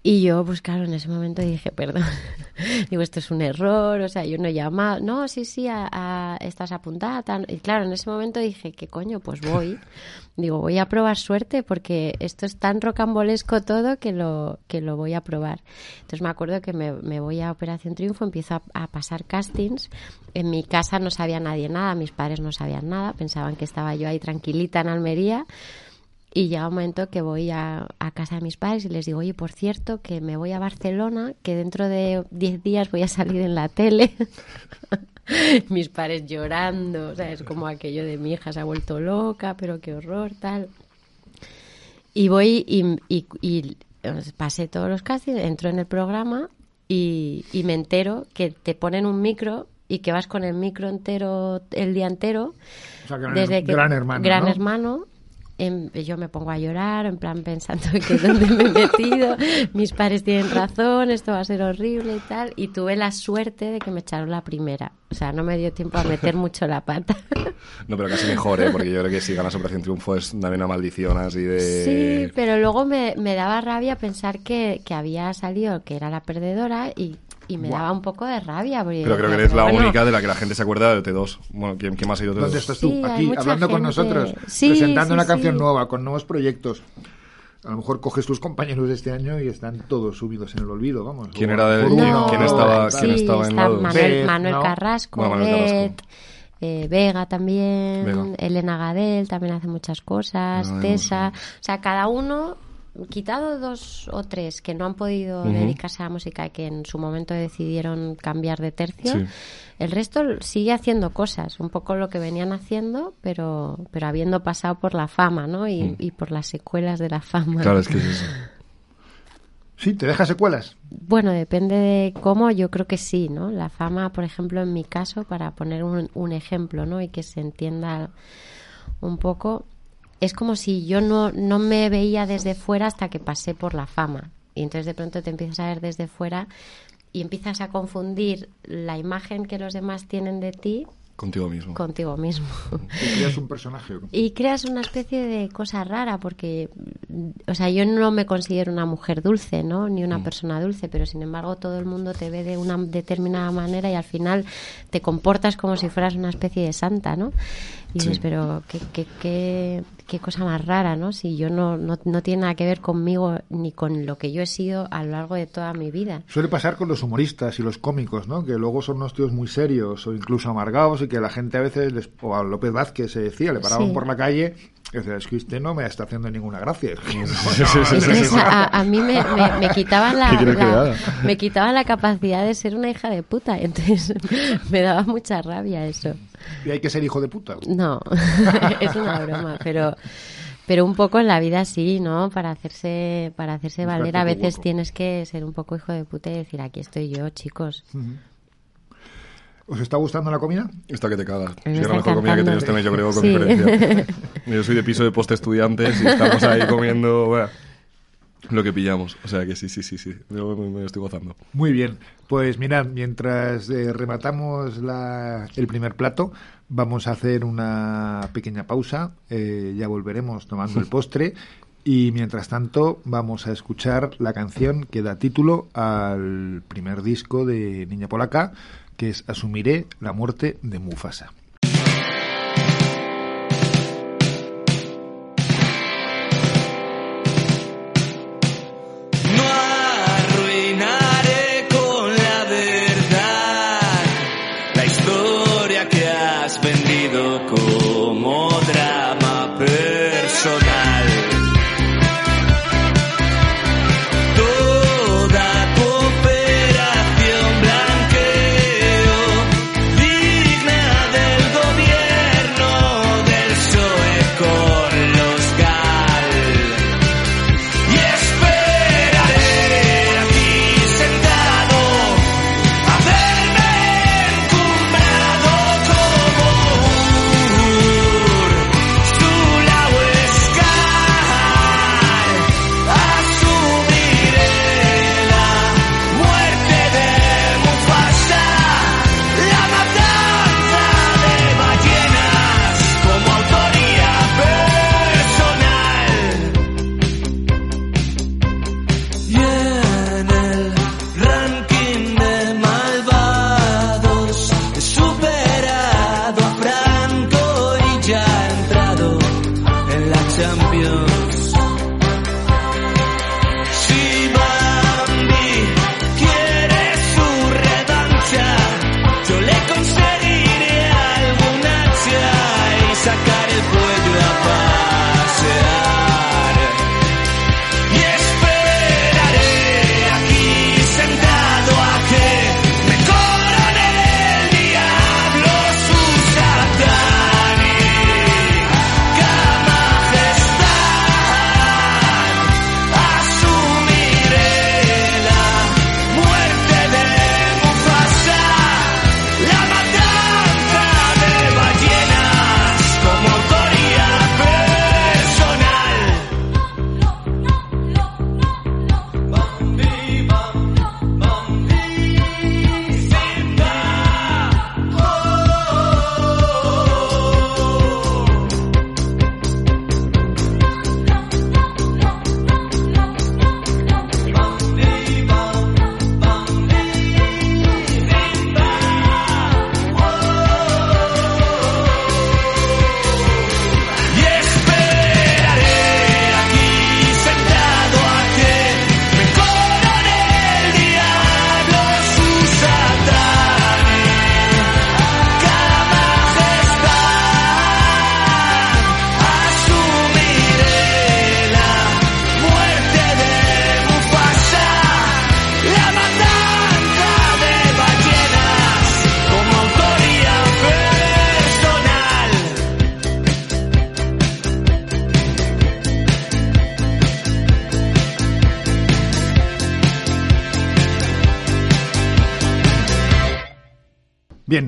Y yo, pues claro, en ese momento dije, perdón, [LAUGHS] digo, esto es un error, o sea, yo no he llamado, no, sí, sí, a, a- estás apuntada, tal. y claro, en ese momento dije, ¿qué coño? Pues voy, [LAUGHS] digo, voy a probar suerte porque esto es tan rocambolesco todo que lo, que lo voy a probar. Entonces me acuerdo que me, me voy a Operación Triunfo, empiezo a, a pasar castings, en mi casa no sabía nadie nada, mis padres no sabían nada, pensaban que estaba yo ahí tranquilita en Almería. Y llega un momento que voy a, a casa de mis padres y les digo, oye, por cierto, que me voy a Barcelona, que dentro de 10 días voy a salir en la tele. [LAUGHS] mis padres llorando, o sea, es como aquello de mi hija se ha vuelto loca, pero qué horror, tal. Y voy y, y- y, pasé todos los castings, entro en el programa y, y me entero que te ponen un micro y que vas con el micro entero el día entero. O sea, gran, desde que, gran hermano. Gran ¿no? hermano. Em, yo me pongo a llorar, en plan pensando que [LAUGHS] dónde me he metido, mis padres tienen razón, esto va a ser horrible y tal. Y tuve la suerte de que me echaron la primera. O sea, no me dio tiempo a meter [LAUGHS] mucho la pata. No, pero casi mejor, ¿eh? Porque yo creo que si ganas Operación Triunfo es también una maldición así de... Sí, pero luego me, me daba rabia pensar que, que había salido, que era la perdedora y, y me Buah. daba un poco de rabia. porque Pero creo que decía, eres la bueno, única de la que la gente se acuerda de T2. Bueno, ¿quién, quién más ha ido de ¿Dónde T2? estás tú? Sí, Aquí, hablando con gente. nosotros, Sí, presentando sí, una canción nueva, con nuevos proyectos. A lo mejor coges tus compañeros de este año y están todos subidos en el olvido, vamos. ¿Quién era de- por quién- estaba- quién estaba en? Manuel, Manuel ¿no? Carrasco, Bueno, Manuel Carrasco. Bet, eh, Vega también, Vega. Elena Gadel también hace muchas cosas, no Tessa. O sea, cada uno, quitado dos o tres que no han podido dedicarse a la música y que en su momento decidieron cambiar de tercio, Sí. el resto sigue haciendo cosas, un poco lo que venían haciendo, pero, pero habiendo pasado por la fama, ¿no? Y, Mm. y por las secuelas de la fama. Claro, es que es eso. [LAUGHS] Sí, te deja secuelas. Bueno, depende de cómo, yo creo que sí, ¿no? La fama, por ejemplo, en mi caso, para poner un, un ejemplo, ¿no? Y que se entienda un poco, es como si yo no, no me veía desde fuera hasta que pasé por la fama. Y entonces de pronto te empiezas a ver desde fuera y empiezas a confundir la imagen que los demás tienen de ti Contigo mismo. contigo mismo. Y creas un personaje. Y creas una especie de cosa rara porque, o sea, yo no me considero una mujer dulce, ¿no? Ni una Mm. persona dulce, pero sin embargo todo el mundo te ve de una determinada manera y al final te comportas como si fueras una especie de santa, ¿no? Y dices, Sí. pero qué, qué, qué, qué cosa más rara, ¿no? Si yo no, no, no tiene nada que ver conmigo ni con lo que yo he sido a lo largo de toda mi vida. Suele pasar con los humoristas y los cómicos, ¿no? Que luego son unos tíos muy serios o incluso amargados y que la gente a veces, les, o a López Vázquez se decía, le paraban Sí. por la calle y decía, es que usted no me está haciendo ninguna gracia. A, mí me, me, me quitaban la, [LAUGHS] ¿Qué quieres que la- me quitaban la capacidad de ser una hija de puta. Entonces [LAUGHS] me daba mucha rabia eso. Y hay que ser hijo de puta. No, [LAUGHS] es una broma, pero pero un poco en la vida sí, ¿no? Para hacerse para hacerse valer a veces hueco. tienes que ser un poco hijo de puta y decir aquí estoy yo, chicos. ¿Os está gustando la comida? Esta que te cagas. Sí, es la mejor comida que he tenido encantando. este mes, yo creo, con Sí. diferencia. [LAUGHS] Yo soy de piso de post estudiantes y estamos ahí comiendo bueno, lo que pillamos. O sea que sí, sí, sí, sí. Yo me, estoy gozando. Muy bien. Pues mirad, mientras eh, rematamos la- el primer plato, vamos a hacer una pequeña pausa. Eh, ya volveremos tomando el [LAUGHS] postre. Y mientras tanto, vamos a escuchar la canción que da título al primer disco de Niña Polaca, que es Asumiré la muerte de Mufasa.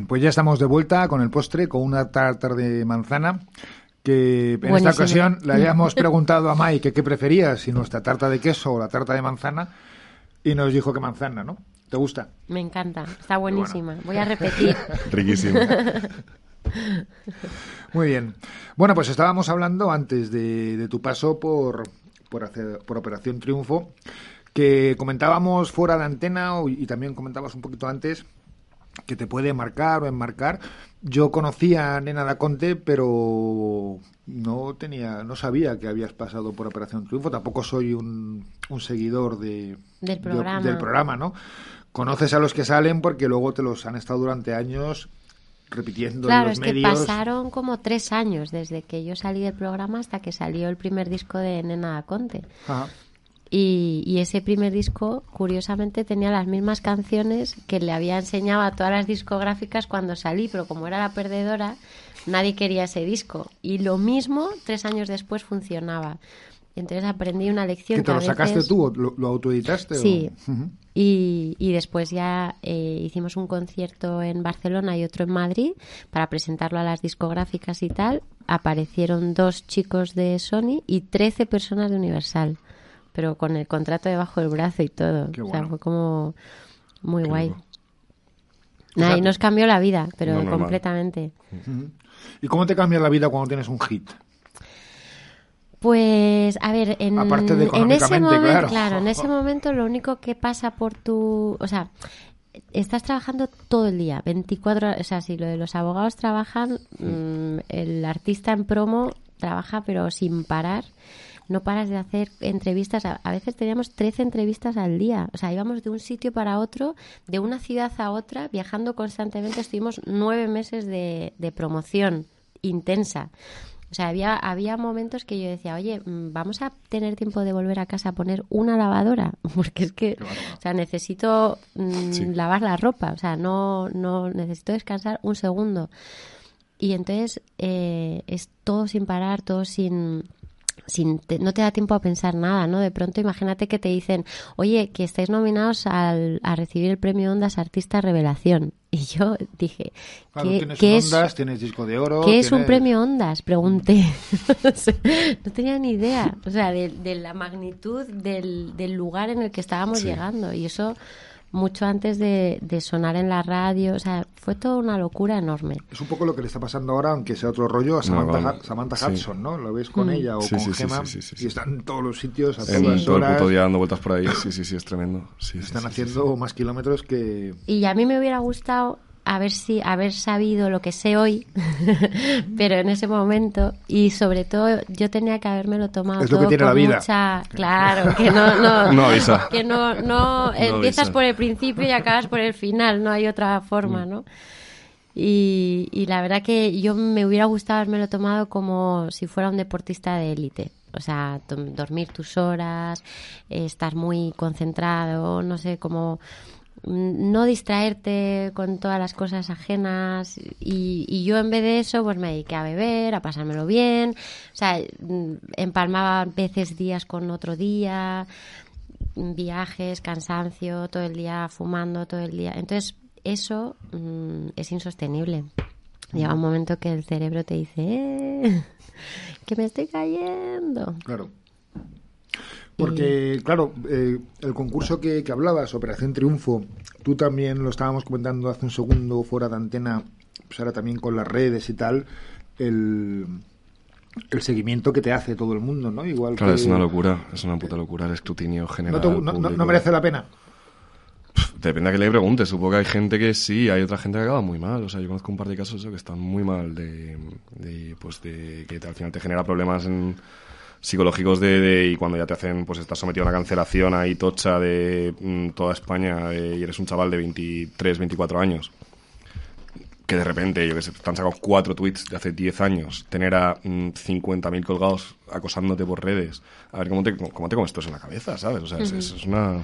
Pues ya estamos de vuelta con el postre, con una tarta de manzana. Que en esta ocasión le habíamos [LAUGHS] preguntado a Mike que qué prefería, si nuestra tarta de queso o la tarta de manzana, y nos dijo que manzana, ¿no? ¿Te gusta? Me encanta, está buenísima. Voy a repetir. [LAUGHS] Riquísimo. [LAUGHS] Muy bien. Bueno, pues estábamos hablando antes de, de tu paso por, por, hacer, por Operación Triunfo, que comentábamos fuera de antena o- y también comentabas un poquito antes que te puede marcar o enmarcar. Yo conocía a Nena Daconte, pero no tenía, no sabía que habías pasado por Operación Triunfo. Tampoco soy un, un seguidor de, Del de- programa. del programa, ¿no? Conoces a los que salen porque luego te los han estado durante años repitiendo en Claro, los es que medios. pasaron como tres años desde que yo salí del programa hasta que salió el primer disco de Nena Conte. Ajá. Y, y ese primer disco, curiosamente, tenía las mismas canciones que le había enseñado a todas las discográficas cuando salí, pero como era la perdedora, nadie quería ese disco. Y lo mismo, tres años después, funcionaba. Entonces aprendí una lección ¿Que te lo sacaste tú o lo, lo autoeditaste? o- Sí. Y, y después ya eh, hicimos un concierto en Barcelona y otro en Madrid para presentarlo a las discográficas y tal. Aparecieron dos chicos de Sony y 13 personas de Universal, pero con el contrato debajo del brazo y todo. Qué O sea, fue como muy Qué guay. loco. Nada, O sea, y nos cambió la vida, pero No, completamente. ¿Y cómo te cambia la vida cuando tienes un hit? Pues, a ver, en, Aparte de en ese momento, claro. en ese [LAUGHS] momento lo único que pasa por tu, o sea, estás trabajando todo el día, 24 horas, o sea, si lo de los abogados trabajan, mm, el artista en promo trabaja pero sin parar. No paras de hacer entrevistas. A, a veces teníamos 13 entrevistas al día. O sea, íbamos de un sitio para otro, de una ciudad a otra, viajando constantemente. Estuvimos nueve meses de, de promoción intensa. O sea, había, había momentos que yo decía, oye, mm, vamos a tener tiempo de volver a casa a poner una lavadora, [LAUGHS] porque es que, o sea, necesito mm, Sí. lavar la ropa, o sea, no, no necesito descansar un segundo. Y entonces eh, es todo sin parar, todo sin, sin te- no te da tiempo a pensar nada, ¿no? De pronto imagínate que te dicen, oye, que estáis nominados al, a recibir el premio Ondas Artista Revelación. [LAUGHS] Y yo dije, Claro, ¿qué, tienes qué un es, Ondas, tienes disco de oro. ¿qué es un premio Ondas? Pregunté. [LAUGHS] no tenía ni idea, o sea, de, de la magnitud del, del lugar en el que estábamos Sí. llegando. Y eso mucho antes de, de sonar en la radio, o sea, fue toda una locura enorme. Es un poco lo que le está pasando ahora, aunque sea otro rollo, a Samantha, Samantha sí. Hudson, ¿no? Lo ves con ella o Sí, con sí, sí, Gemma sí, sí, sí, y están en todos los sitios a En todas todo el horas puto día dando vueltas por ahí. Sí, sí, sí, es tremendo. Sí, sí, están sí, sí, haciendo más kilómetros que... Y a mí me hubiera gustado haber si haber sabido lo que sé hoy, [LAUGHS] pero en ese momento y sobre todo yo tenía que habérmelo tomado Es lo que todo la vida. mucha, claro, que no [LAUGHS] no No avisa. que no no empiezas avisa. por el principio y acabas por el final, no hay otra forma, Mm. ¿no? Y, y la verdad que yo me hubiera gustado haberme tomado como si fuera un deportista de élite. O sea, to- dormir tus horas, eh, estar muy concentrado, no sé, como mm, no distraerte con todas las cosas ajenas. Y, y yo en vez de eso, pues me dediqué a beber, a pasármelo bien. O sea, mm, empalmaba veces días con otro día, viajes, cansancio, todo el día fumando, todo el día. Entonces, eso mm, es insostenible. Llega un momento que el cerebro te dice, "Eh, [LAUGHS] que me estoy cayendo. Claro. Porque, claro, eh, el concurso que, que hablabas, Operación Triunfo, tú también lo estábamos comentando hace un segundo fuera de antena, pues ahora también con las redes y tal, el, el seguimiento que te hace todo el mundo, ¿no? Igual Claro, que... es una locura. Es una puta locura el escrutinio ¿No, general. te- no- no- público. no merece la pena? Depende a que le preguntes. Supongo que hay gente que sí, hay otra gente que acaba muy mal. O sea, yo conozco un par de casos eso, que están muy mal de, de, pues de que al final te genera problemas en- psicológicos de, de- y cuando ya te hacen, pues estás sometido a una cancelación ahí tocha de mm, toda España eh, y eres un chaval de 23, 24 años. Que de repente, yo que sé, te han sacado cuatro tweets de hace 10 años, tener a mm, 50.000 colgados acosándote por redes. A ver cómo te, cómo te comes esto en la cabeza, ¿sabes? O sea, es- es- es una.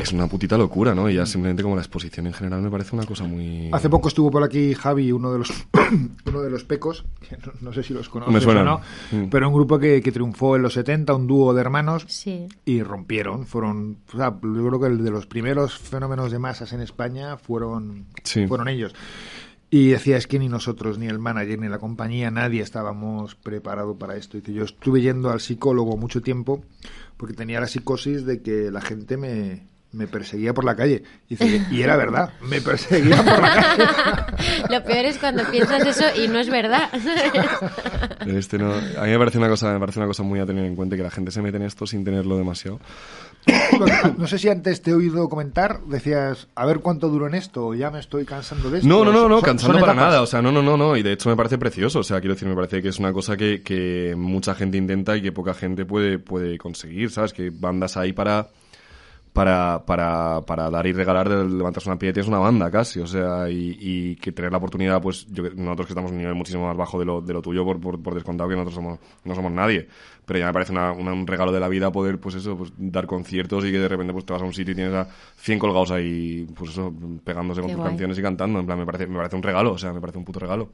Es una putita locura, ¿no? Y ya simplemente como la exposición en general me parece una cosa muy... Hace poco estuvo por aquí Javi, uno de los [COUGHS] uno de los pecos, que no, no sé si los conoces o no, Mm. pero un grupo que, que triunfó en los 70, un dúo de hermanos, Sí. y rompieron. Fueron, o sea, yo creo que el de los primeros fenómenos de masas en España fueron, Sí. fueron ellos. Y decía, es que ni nosotros, ni el manager, ni la compañía, nadie estábamos preparados para esto. Dice, yo estuve yendo al psicólogo mucho tiempo porque tenía la psicosis de que la gente me, me perseguía por la calle. Y, dice, y era verdad, me perseguía por la calle. [LAUGHS] Lo peor es cuando piensas eso y no es verdad. [LAUGHS] Este no- a mí me parece una cosa, me parece una cosa muy a tener en cuenta que la gente se mete en esto sin tenerlo demasiado. No sé si antes te he oído comentar, decías, a ver cuánto duro en esto, o ya me estoy cansando de esto. No, no, no, no, cansando para etapas. nada. O sea, no, no, no, no. Y de hecho me parece precioso. O sea, quiero decir, me parece que es una cosa que, que mucha gente intenta y que poca gente puede, puede conseguir, ¿sabes? Que bandas ahí para, para, para, para dar y regalar, de levantarse una piedra, tienes una banda casi. O sea, y, y que tener la oportunidad, pues yo, nosotros que estamos a un nivel muchísimo más bajo de lo, de lo tuyo, por, por, por descontado que nosotros somos, no somos nadie. Pero ya me parece una- una- un regalo de la vida poder, pues eso, pues dar conciertos y que de repente pues te vas a un sitio y tienes a 100 colgados ahí, pues eso, pegándose con Qué tus guay. canciones y cantando. En plan, me parece, me parece un regalo, o sea, me parece un puto regalo.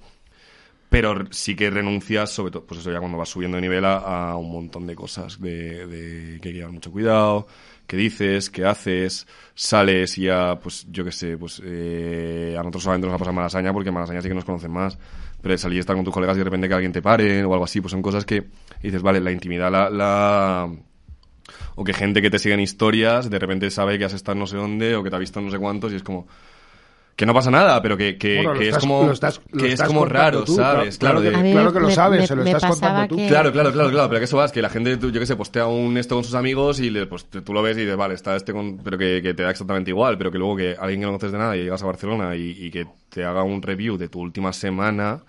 Pero sí que renuncias, sobre todo, pues eso ya cuando vas subiendo de nivel a, a un montón de cosas de, de que hay que llevar mucho cuidado, qué dices, qué haces, sales y ya, pues yo qué sé, pues eh, a nosotros solamente nos va a pasar en Malasaña porque Malasaña sí que nos conocen más. Pero salir y estar con tus colegas y de repente que alguien te pare o algo así, pues son cosas que dices, vale, la intimidad la- la, o que gente que te sigue en historias de repente sabe que has estado no sé dónde o que te ha visto no sé cuántos y es como que no pasa nada, pero que, que, Bueno, lo que estás- es como estás- que es como raro, tú, ¿sabes? claro, Claro, de- que lo sabes, me- se lo me estás contando tú. que- Claro, claro, claro, claro, pero que eso vas, que la gente, tú- yo que sé, postea un esto con sus amigos y le, pues tú lo ves y dices, vale, está este con, pero que, que te da exactamente igual, pero que luego que alguien que no conoces de nada y llegas a Barcelona y, y que te haga un review de tu última semana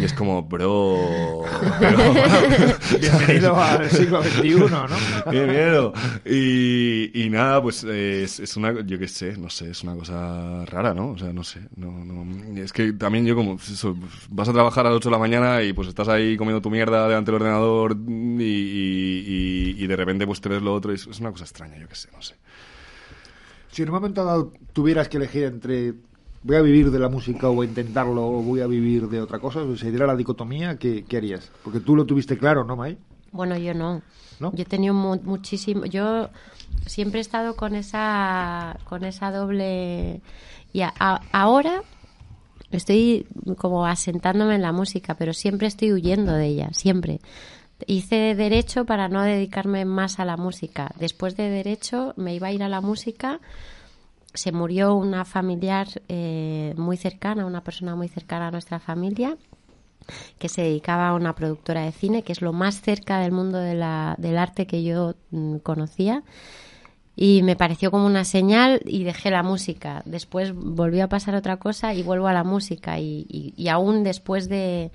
y es como, bro, [LAUGHS] [LAUGHS] Bienvenido [LAUGHS] al siglo XXI, ¿no? Qué miedo. Y, y nada, pues eh, es, es una, yo qué sé, no sé, es una cosa rara, ¿no? O sea, no sé, no, no. Es que también yo como, eso, vas a trabajar a las 8 de la mañana y pues estás ahí comiendo tu mierda delante del ordenador y, y, y- y de repente pues te ves lo otro y es, es una cosa extraña, yo qué sé, no sé. Si en un momento dado tuvieras que elegir entre voy a vivir de la música o voy a intentarlo o voy a vivir de otra cosa, si se diera la dicotomía, ¿qué, qué harías? Porque tú lo tuviste claro, ¿no, May? Bueno, yo no. ¿No? Yo he tenido mu- muchísimo. Yo siempre he estado con esa, con esa doble. Y a- a- ahora estoy como asentándome en la música, pero siempre estoy huyendo de ella, siempre. Hice derecho para no dedicarme más a la música. Después de derecho me iba a ir a la música. Se murió una familiar eh, muy cercana, una persona muy cercana a nuestra familia, que se dedicaba a una productora de cine, que es lo más cerca del mundo de la- del arte que yo mm, conocía. Y me pareció como una señal y dejé la música. Después volvió a pasar otra cosa y vuelvo a la música. Y, y- y aún después de,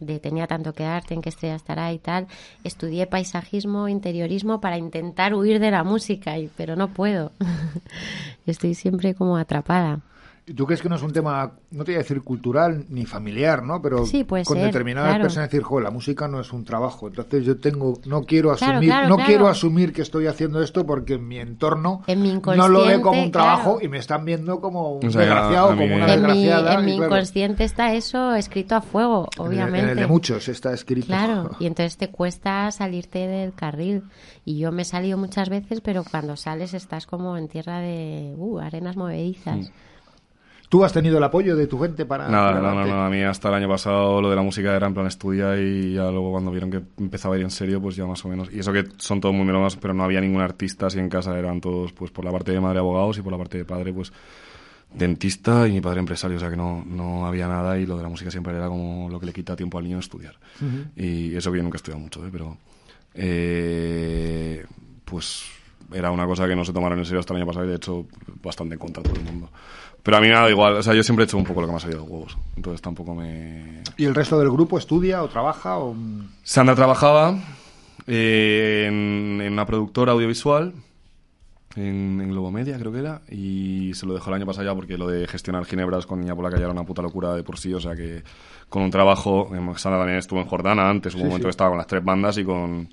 de tenía tanto que darte, en qué estrella estará y tal, estudié paisajismo, interiorismo para intentar huir de la música, y, pero no puedo. [LAUGHS] Estoy siempre como atrapada. ¿Y ¿Tú crees que no es un tema, no te voy a decir cultural ni familiar, ¿no? Pero Sí, puede con ser, determinadas claro. personas decir, joder, la música no es un trabajo. Entonces yo tengo, no quiero asumir, claro, no claro. quiero asumir que estoy haciendo esto porque en mi entorno En mi no lo ve como un trabajo claro. y me están viendo como un O sea, desgraciado, como una En mi, desgraciada. en mi inconsciente está eso escrito a fuego, en el- obviamente. En el de muchos está escrito. Claro, [LAUGHS] y entonces te cuesta salirte del carril. Y yo me he salido muchas veces, pero cuando sales estás como en tierra de uh, arenas movedizas. ¿Tú has tenido el apoyo de tu gente para... Nada, no, no, no, a mí hasta el año pasado lo de la música era en plan estudia y ya luego cuando vieron que empezaba a ir en serio, pues ya más o menos. Y eso que son todos muy melómanos, pero no había ningún artista así en casa, eran todos pues por la parte de madre abogados y por la parte de padre pues dentista y mi padre empresario, o sea que no, no había nada y lo de la música siempre era como lo que le quita tiempo al niño estudiar. Y eso que yo nunca he estudiado mucho, ¿eh? pero eh, pues era una cosa que no se tomaron en serio hasta el año pasado y de hecho bastante en contra todo el mundo. Pero a mí me da igual, o sea, yo siempre he hecho un poco lo que me ha salido de los huevos, entonces tampoco me... ¿Y el resto del grupo estudia o trabaja o...? Sandra trabajaba eh, en, en una productora audiovisual, en, en Globo Media creo que era, y se lo dejó el año pasado ya porque lo de gestionar ginebras con Niña Polaca ya era una puta locura de por sí, o sea que con un trabajo, Sandra también estuvo en Jordana antes, hubo un momento sí. que estaba con las tres bandas y con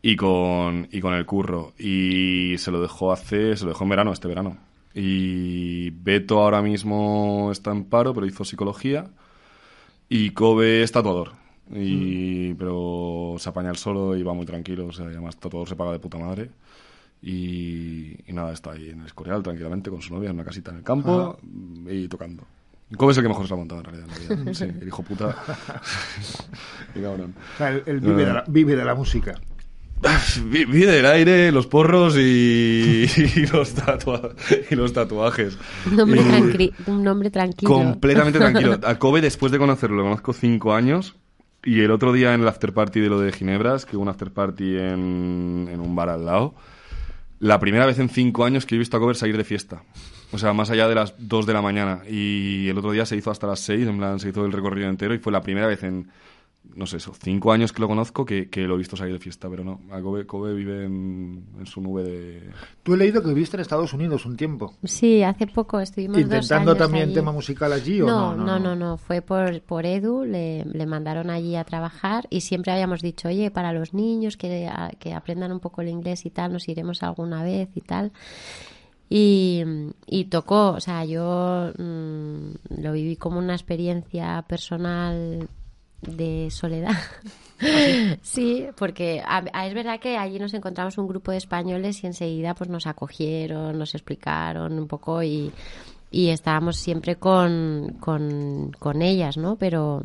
y con y con el curro y se lo dejó hace se lo dejó en verano este verano y Beto ahora mismo está en paro pero hizo psicología y Kobe es tatuador y pero se apaña el solo y va muy tranquilo o sea y además tatuador se paga de puta madre y, y nada está ahí en el Escorial tranquilamente con su novia en una casita en el campo y tocando Kobe es el que mejor se ha montado en realidad, en la vida. [LAUGHS] Sí, el hijo puta. [LAUGHS] [LAUGHS] Qué cabrón. O sea, él, él vive, de la, vive de la música. [LAUGHS] Vi- Vida del aire, los porros y, [LAUGHS] y los, tatua- y los tatuajes. Un nombre, Y- tranqui- un nombre tranquilo. Completamente tranquilo. [LAUGHS] A Kobe, después de conocerlo, lo conozco cinco años. Y el otro día en el after party de lo de Ginebras, que hubo un after party en, en un bar al lado, la primera vez en cinco años que he visto a Kobe salir de fiesta. O sea, más allá de las dos de la mañana. Y el otro día se hizo hasta las seis, en plan, se hizo el recorrido entero y fue la primera vez en, no sé, eso, cinco años que lo conozco que, que lo he visto salir de fiesta. Pero no, a Kobe, Kobe vive en, en su nube de... Tú he leído que viviste en Estados Unidos un tiempo. Sí, hace poco estuvimos dos ¿Intentando años también allí. tema musical allí o no, no? no, no, no, Fue por, por Edu, le, le mandaron allí a trabajar y siempre habíamos dicho, oye, para los niños que, a- que aprendan un poco el inglés y tal, nos iremos alguna vez y tal. Y, y tocó, o sea, yo mm, lo viví como una experiencia personal de soledad. [LAUGHS] sí, porque a- a- es verdad que allí nos encontramos un grupo de españoles y enseguida pues nos acogieron, nos explicaron un poco y, y estábamos siempre con, con, con ellas, ¿no? Pero,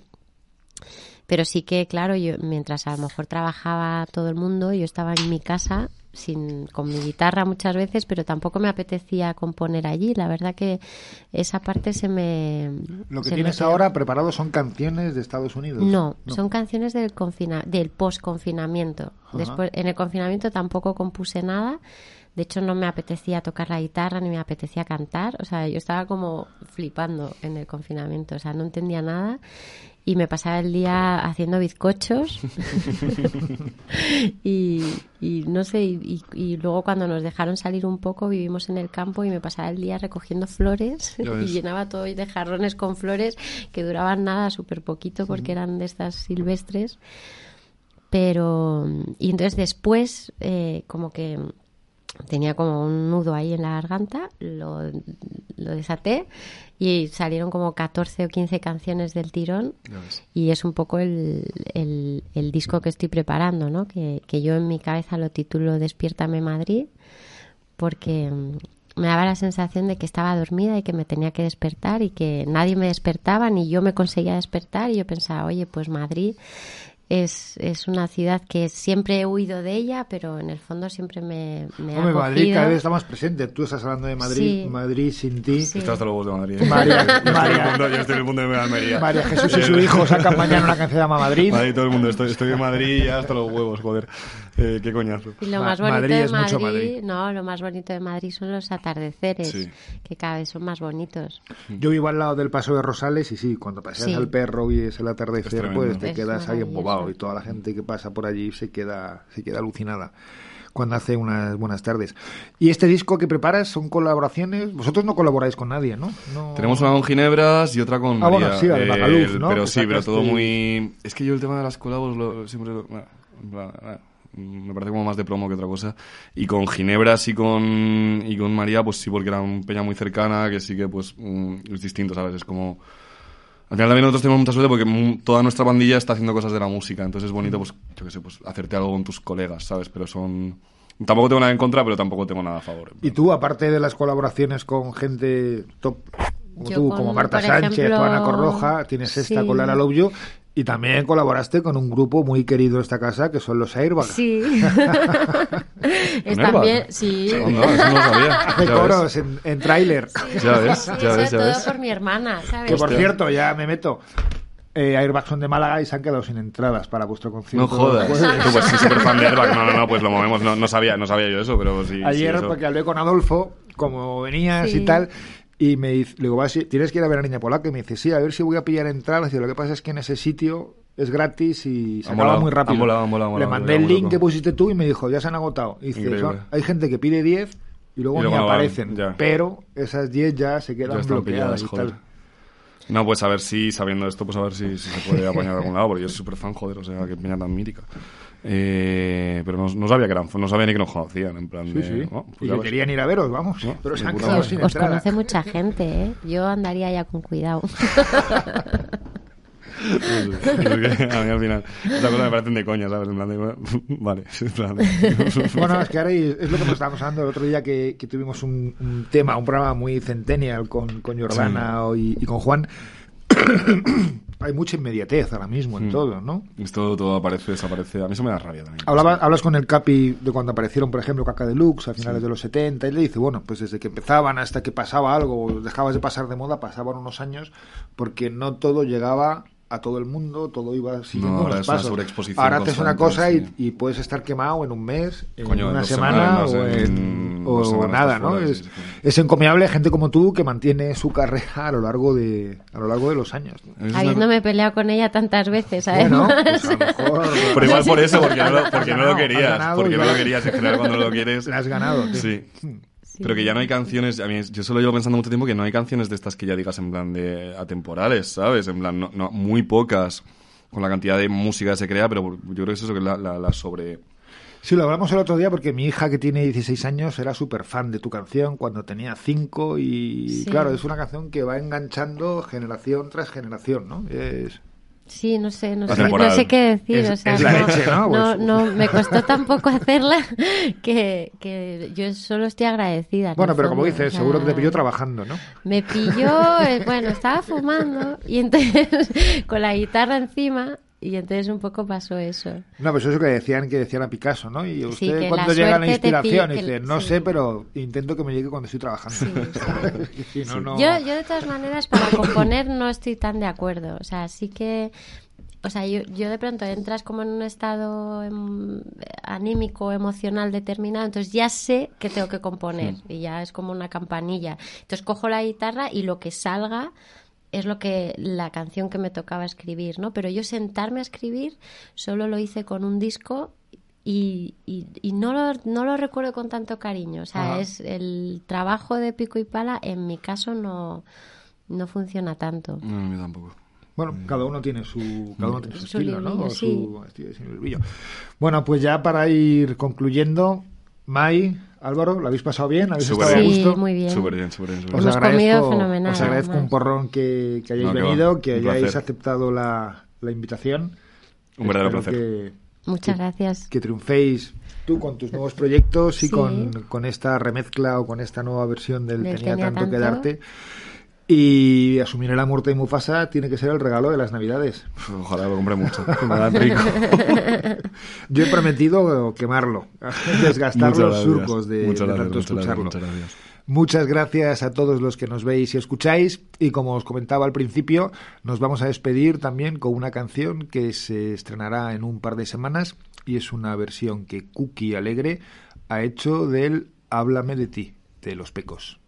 pero sí que, claro, yo mientras a lo mejor trabajaba todo el mundo, yo estaba en mi casa sin, con mi guitarra muchas veces, pero tampoco me apetecía componer allí. La verdad que esa parte se me... Lo que tienes ahora preparado son canciones de Estados Unidos. No, son canciones del confina del post-confinamiento. Después, en el confinamiento tampoco compuse nada. De hecho, no me apetecía tocar la guitarra ni me apetecía cantar. O sea, yo estaba como flipando en el confinamiento. O sea, no entendía nada. Y me pasaba el día haciendo bizcochos. [LAUGHS] y, y no sé, y, luego cuando nos dejaron salir un poco, vivimos en el campo y me pasaba el día recogiendo flores [LAUGHS] y llenaba todo de jarrones con flores que duraban nada, súper poquito porque eran de estas silvestres. Pero, y entonces después, eh, como que tenía como un nudo ahí en la garganta, lo, lo desaté y salieron como 14 o 15 canciones del tirón. Y es un poco el, el, el disco que estoy preparando, ¿no? Que, que yo en mi cabeza lo titulo Despiértame Madrid porque mm, me daba la sensación de que estaba dormida y que me tenía que despertar y que nadie me despertaba ni yo me conseguía despertar. Y yo pensaba, oye, pues Madrid es, es una ciudad que siempre he huido de ella, pero en el fondo siempre me, me ha Hombre, Madrid acogido. cada vez está más presente. Tú estás hablando de Madrid, Sí. Madrid sin ti. Sí. Está hasta los huevos de Madrid. ¿eh? María- Yo estoy en el María- mundo- yo estoy en el mundo de Almería. María Jesús y su hijo sacan mañana una canción que se llama Madrid. Madrid, todo el mundo. Estoy, estoy en Madrid ya hasta los huevos, joder. Eh, qué coñazo. Y lo Ma- más bonito Madrid de es mucho Madrid, no, lo más bonito de Madrid son los atardeceres, Sí. que cada vez son más bonitos. Yo vivo al lado del Paso de Rosales y sí, cuando paseas Sí. al perro y es el Es atardecer, tremendo. pues te Es quedas ahí embobado y toda la gente que pasa por allí se queda, se queda alucinada cuando hace unas buenas tardes. Y este disco que preparas son colaboraciones. Vosotros no colaboráis con nadie, ¿no? No- Tenemos una con Ginebras y otra con Ah, María. bueno, sí, la de Magaluf, ¿no? Pero Que sí, pero todo muy... Es que yo el tema de las colabos lo- siempre... lo- bueno, eh, me parece como más de promo que otra cosa. Y con Ginebras y con, y con María, pues sí, porque era un peña muy cercana, que sí que pues es distinto, ¿sabes? Es como... Al final también nosotros tenemos mucha suerte porque toda nuestra pandilla está haciendo cosas de la música, entonces es bonito, pues, yo qué sé, pues hacerte algo con tus colegas, ¿sabes? Pero son... Tampoco tengo nada en contra, pero tampoco tengo nada a favor. Y tú, aparte de las colaboraciones con gente top como Yo tú, con, como Marta Sánchez o Ana Corroja, tienes esta sí. con Lara Love You, y también colaboraste con un grupo muy querido de esta casa que son los Airbags. Sí. [LAUGHS] es ¿Con también, Airbag? sí. No, no, eso no lo sabía. [LAUGHS] Hace ves. coros en, en tráiler. Ya ves, Sí, ya ves, ya todo ves. por mi hermana, ¿sabes? Que por Hostia. cierto, ya me meto. Eh, Airbags son de Málaga y se han quedado sin entradas para vuestro concierto. No jodas. Pues, Tú, pues sí, súper fan de Airbag. No, no, no, pues lo movemos. No, no sabía, no sabía yo eso, pero sí. Ayer, sí, eso. porque hablé con Adolfo, como venías Sí. y tal, y me dice, le digo, "Vas, tienes que ir a ver a Niña Polaca. Y me dice, sí, a ver si voy a pillar entradas. Y lo que pasa es que en ese sitio es gratis y se acaba muy rápido. Le mandé el link que pusiste tú y me dijo, ya se han agotado. Y dice, Increíble. "Son- hay gente que pide 10 y luego, Y luego ni van, aparecen. Pero esas 10 ya se quedan Ya bloqueadas y tal. No, pues a ver si, sabiendo esto, pues a ver si, si se puede apañar de algún lado, porque yo soy súper fan, joder, o sea, qué peña tan mítica. Eh, pero no, no sabía que eran, no sabía ni que nos conocían, en plan Sí, de... sí. oh, pues y que querían ir a veros, vamos. No, pero se han quedado sin Os entrada. conoce mucha gente, ¿eh? Yo andaría ya con cuidado. [LAUGHS] A mí al final, esta cosa me parecen de coña, ¿sabes? En plan de, [LAUGHS] vale, [LAUGHS] en plan de- Bueno, es que ahora es lo que nos estábamos hablando el otro día que, que tuvimos un, un tema, un programa muy centennial con, con Jordana y, y con Juan. Hay mucha inmediatez ahora mismo en Mm. todo, ¿no? Esto todo aparece, desaparece. A mí eso me da rabia también. Hablaba- hablas con el Capi de cuando aparecieron, por ejemplo, Caca Deluxe a finales de los 70 y le dice, bueno, pues desde que empezaban hasta que pasaba algo, o dejabas de pasar de moda, pasaban unos años porque no todo llegaba a todo el mundo, todo iba siguiendo No, ahora unos es una pasos. sobreexposición Ahora haces una cosa constante, y, y puedes estar quemado en un mes, en Coño, una semana semanas, o, en o semanas nada, ¿no? fuera, sí, es, sí, sí. es encomiable gente como tú que mantiene su carrera a lo largo de a lo largo de los años. ¿no? Es una- Habiéndome peleado con ella tantas veces, Bueno, además. pues a lo mejor [LAUGHS] Pero igual por eso, porque no lo, porque no lo querías. Porque no lo querías. En general, cuando lo quieres. la has ganado. tío. Sí. Sí. Pero que ya no hay canciones, a mí yo solo llevo pensando mucho tiempo que no hay canciones de estas que ya digas en plan de atemporales, ¿sabes? En plan, no, no, muy pocas con la cantidad de música que se crea, pero yo creo que es eso que es la, la, la sobre... Sí, lo hablamos el otro día porque mi hija que tiene 16 años era súper fan de tu canción cuando tenía 5 y Sí. claro, es una canción que va enganchando generación tras generación, ¿no? Es... Sí, no sé, no sé, no sé qué decir. Es- o sea, es la leche, ¿no? No, Pues- no, me costó [LAUGHS] tampoco hacerla que, que yo solo estoy agradecida. en Bueno, pero como dices, o sea, seguro que te pilló trabajando, ¿no? Me pilló, eh, bueno, estaba fumando y entonces [LAUGHS] con la guitarra encima y entonces un poco pasó eso. No, pues eso que decían que decían a Picasso, ¿no? Y Sí, usted que cuando la llega la inspiración pi- dice, no sí. sé, pero intento que me llegue cuando estoy trabajando. Sí, [LAUGHS] Si no, no- Yo, yo de todas maneras para [COUGHS] componer no estoy tan de acuerdo. O sea, sí que... O sea, yo, yo de pronto entras como en un estado em, anímico, emocional determinado, entonces ya sé que tengo que componer y ya es como una campanilla. Entonces cojo la guitarra y lo que salga es lo que la canción que me tocaba escribir, ¿no? Pero yo sentarme a escribir solo lo hice con un disco y, y, y no, lo, no lo recuerdo con tanto cariño. O sea, Ajá. es el trabajo de pico y pala, en mi caso no, no funciona tanto. No, a mí tampoco. Bueno, cada uno tiene su, cada uno tiene su, Su estilo, ¿no? librillo, sí. su estilo sin librillo. Bueno, pues ya para ir concluyendo, Mai, Álvaro, ¿lo habéis pasado bien? ¿Habéis Súper estado a Sí, gusto? muy bien. Súper bien, súper bien. súper Os bien. Hemos comido agradezco, fenomenal, os agradezco además. un porrón que, que hayáis No, que venido, que hayáis placer. aceptado la, la invitación. Un verdadero Espero placer. Que, Muchas gracias. que triunféis tú con tus nuevos proyectos y Sí. con, con esta remezcla o con esta nueva versión del, Del Tenía, Tenía tanto, que tanto. darte. Y asumir la muerte de Mufasa tiene que ser el regalo de las Navidades. Ojalá lo compre mucho. me rico. [LAUGHS] Yo he prometido quemarlo, [LAUGHS] desgastar Muchas los gracias. surcos de, de gracias, tanto escucharlo. muchas gracias. Muchas gracias a todos los que nos veis y escucháis. Y como os comentaba al principio, nos vamos a despedir también con una canción que se estrenará en un par de semanas y es una versión que Cookie Alegre ha hecho del Háblame de ti, de Los Pecos.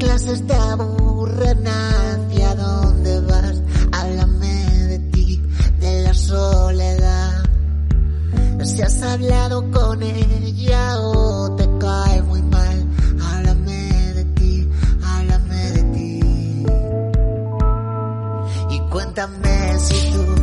Clases te aburren, ¿hacia dónde vas? Háblame de ti, de la soledad. Si has hablado con ella o te cae muy mal, háblame de ti, háblame de ti. Y cuéntame si tú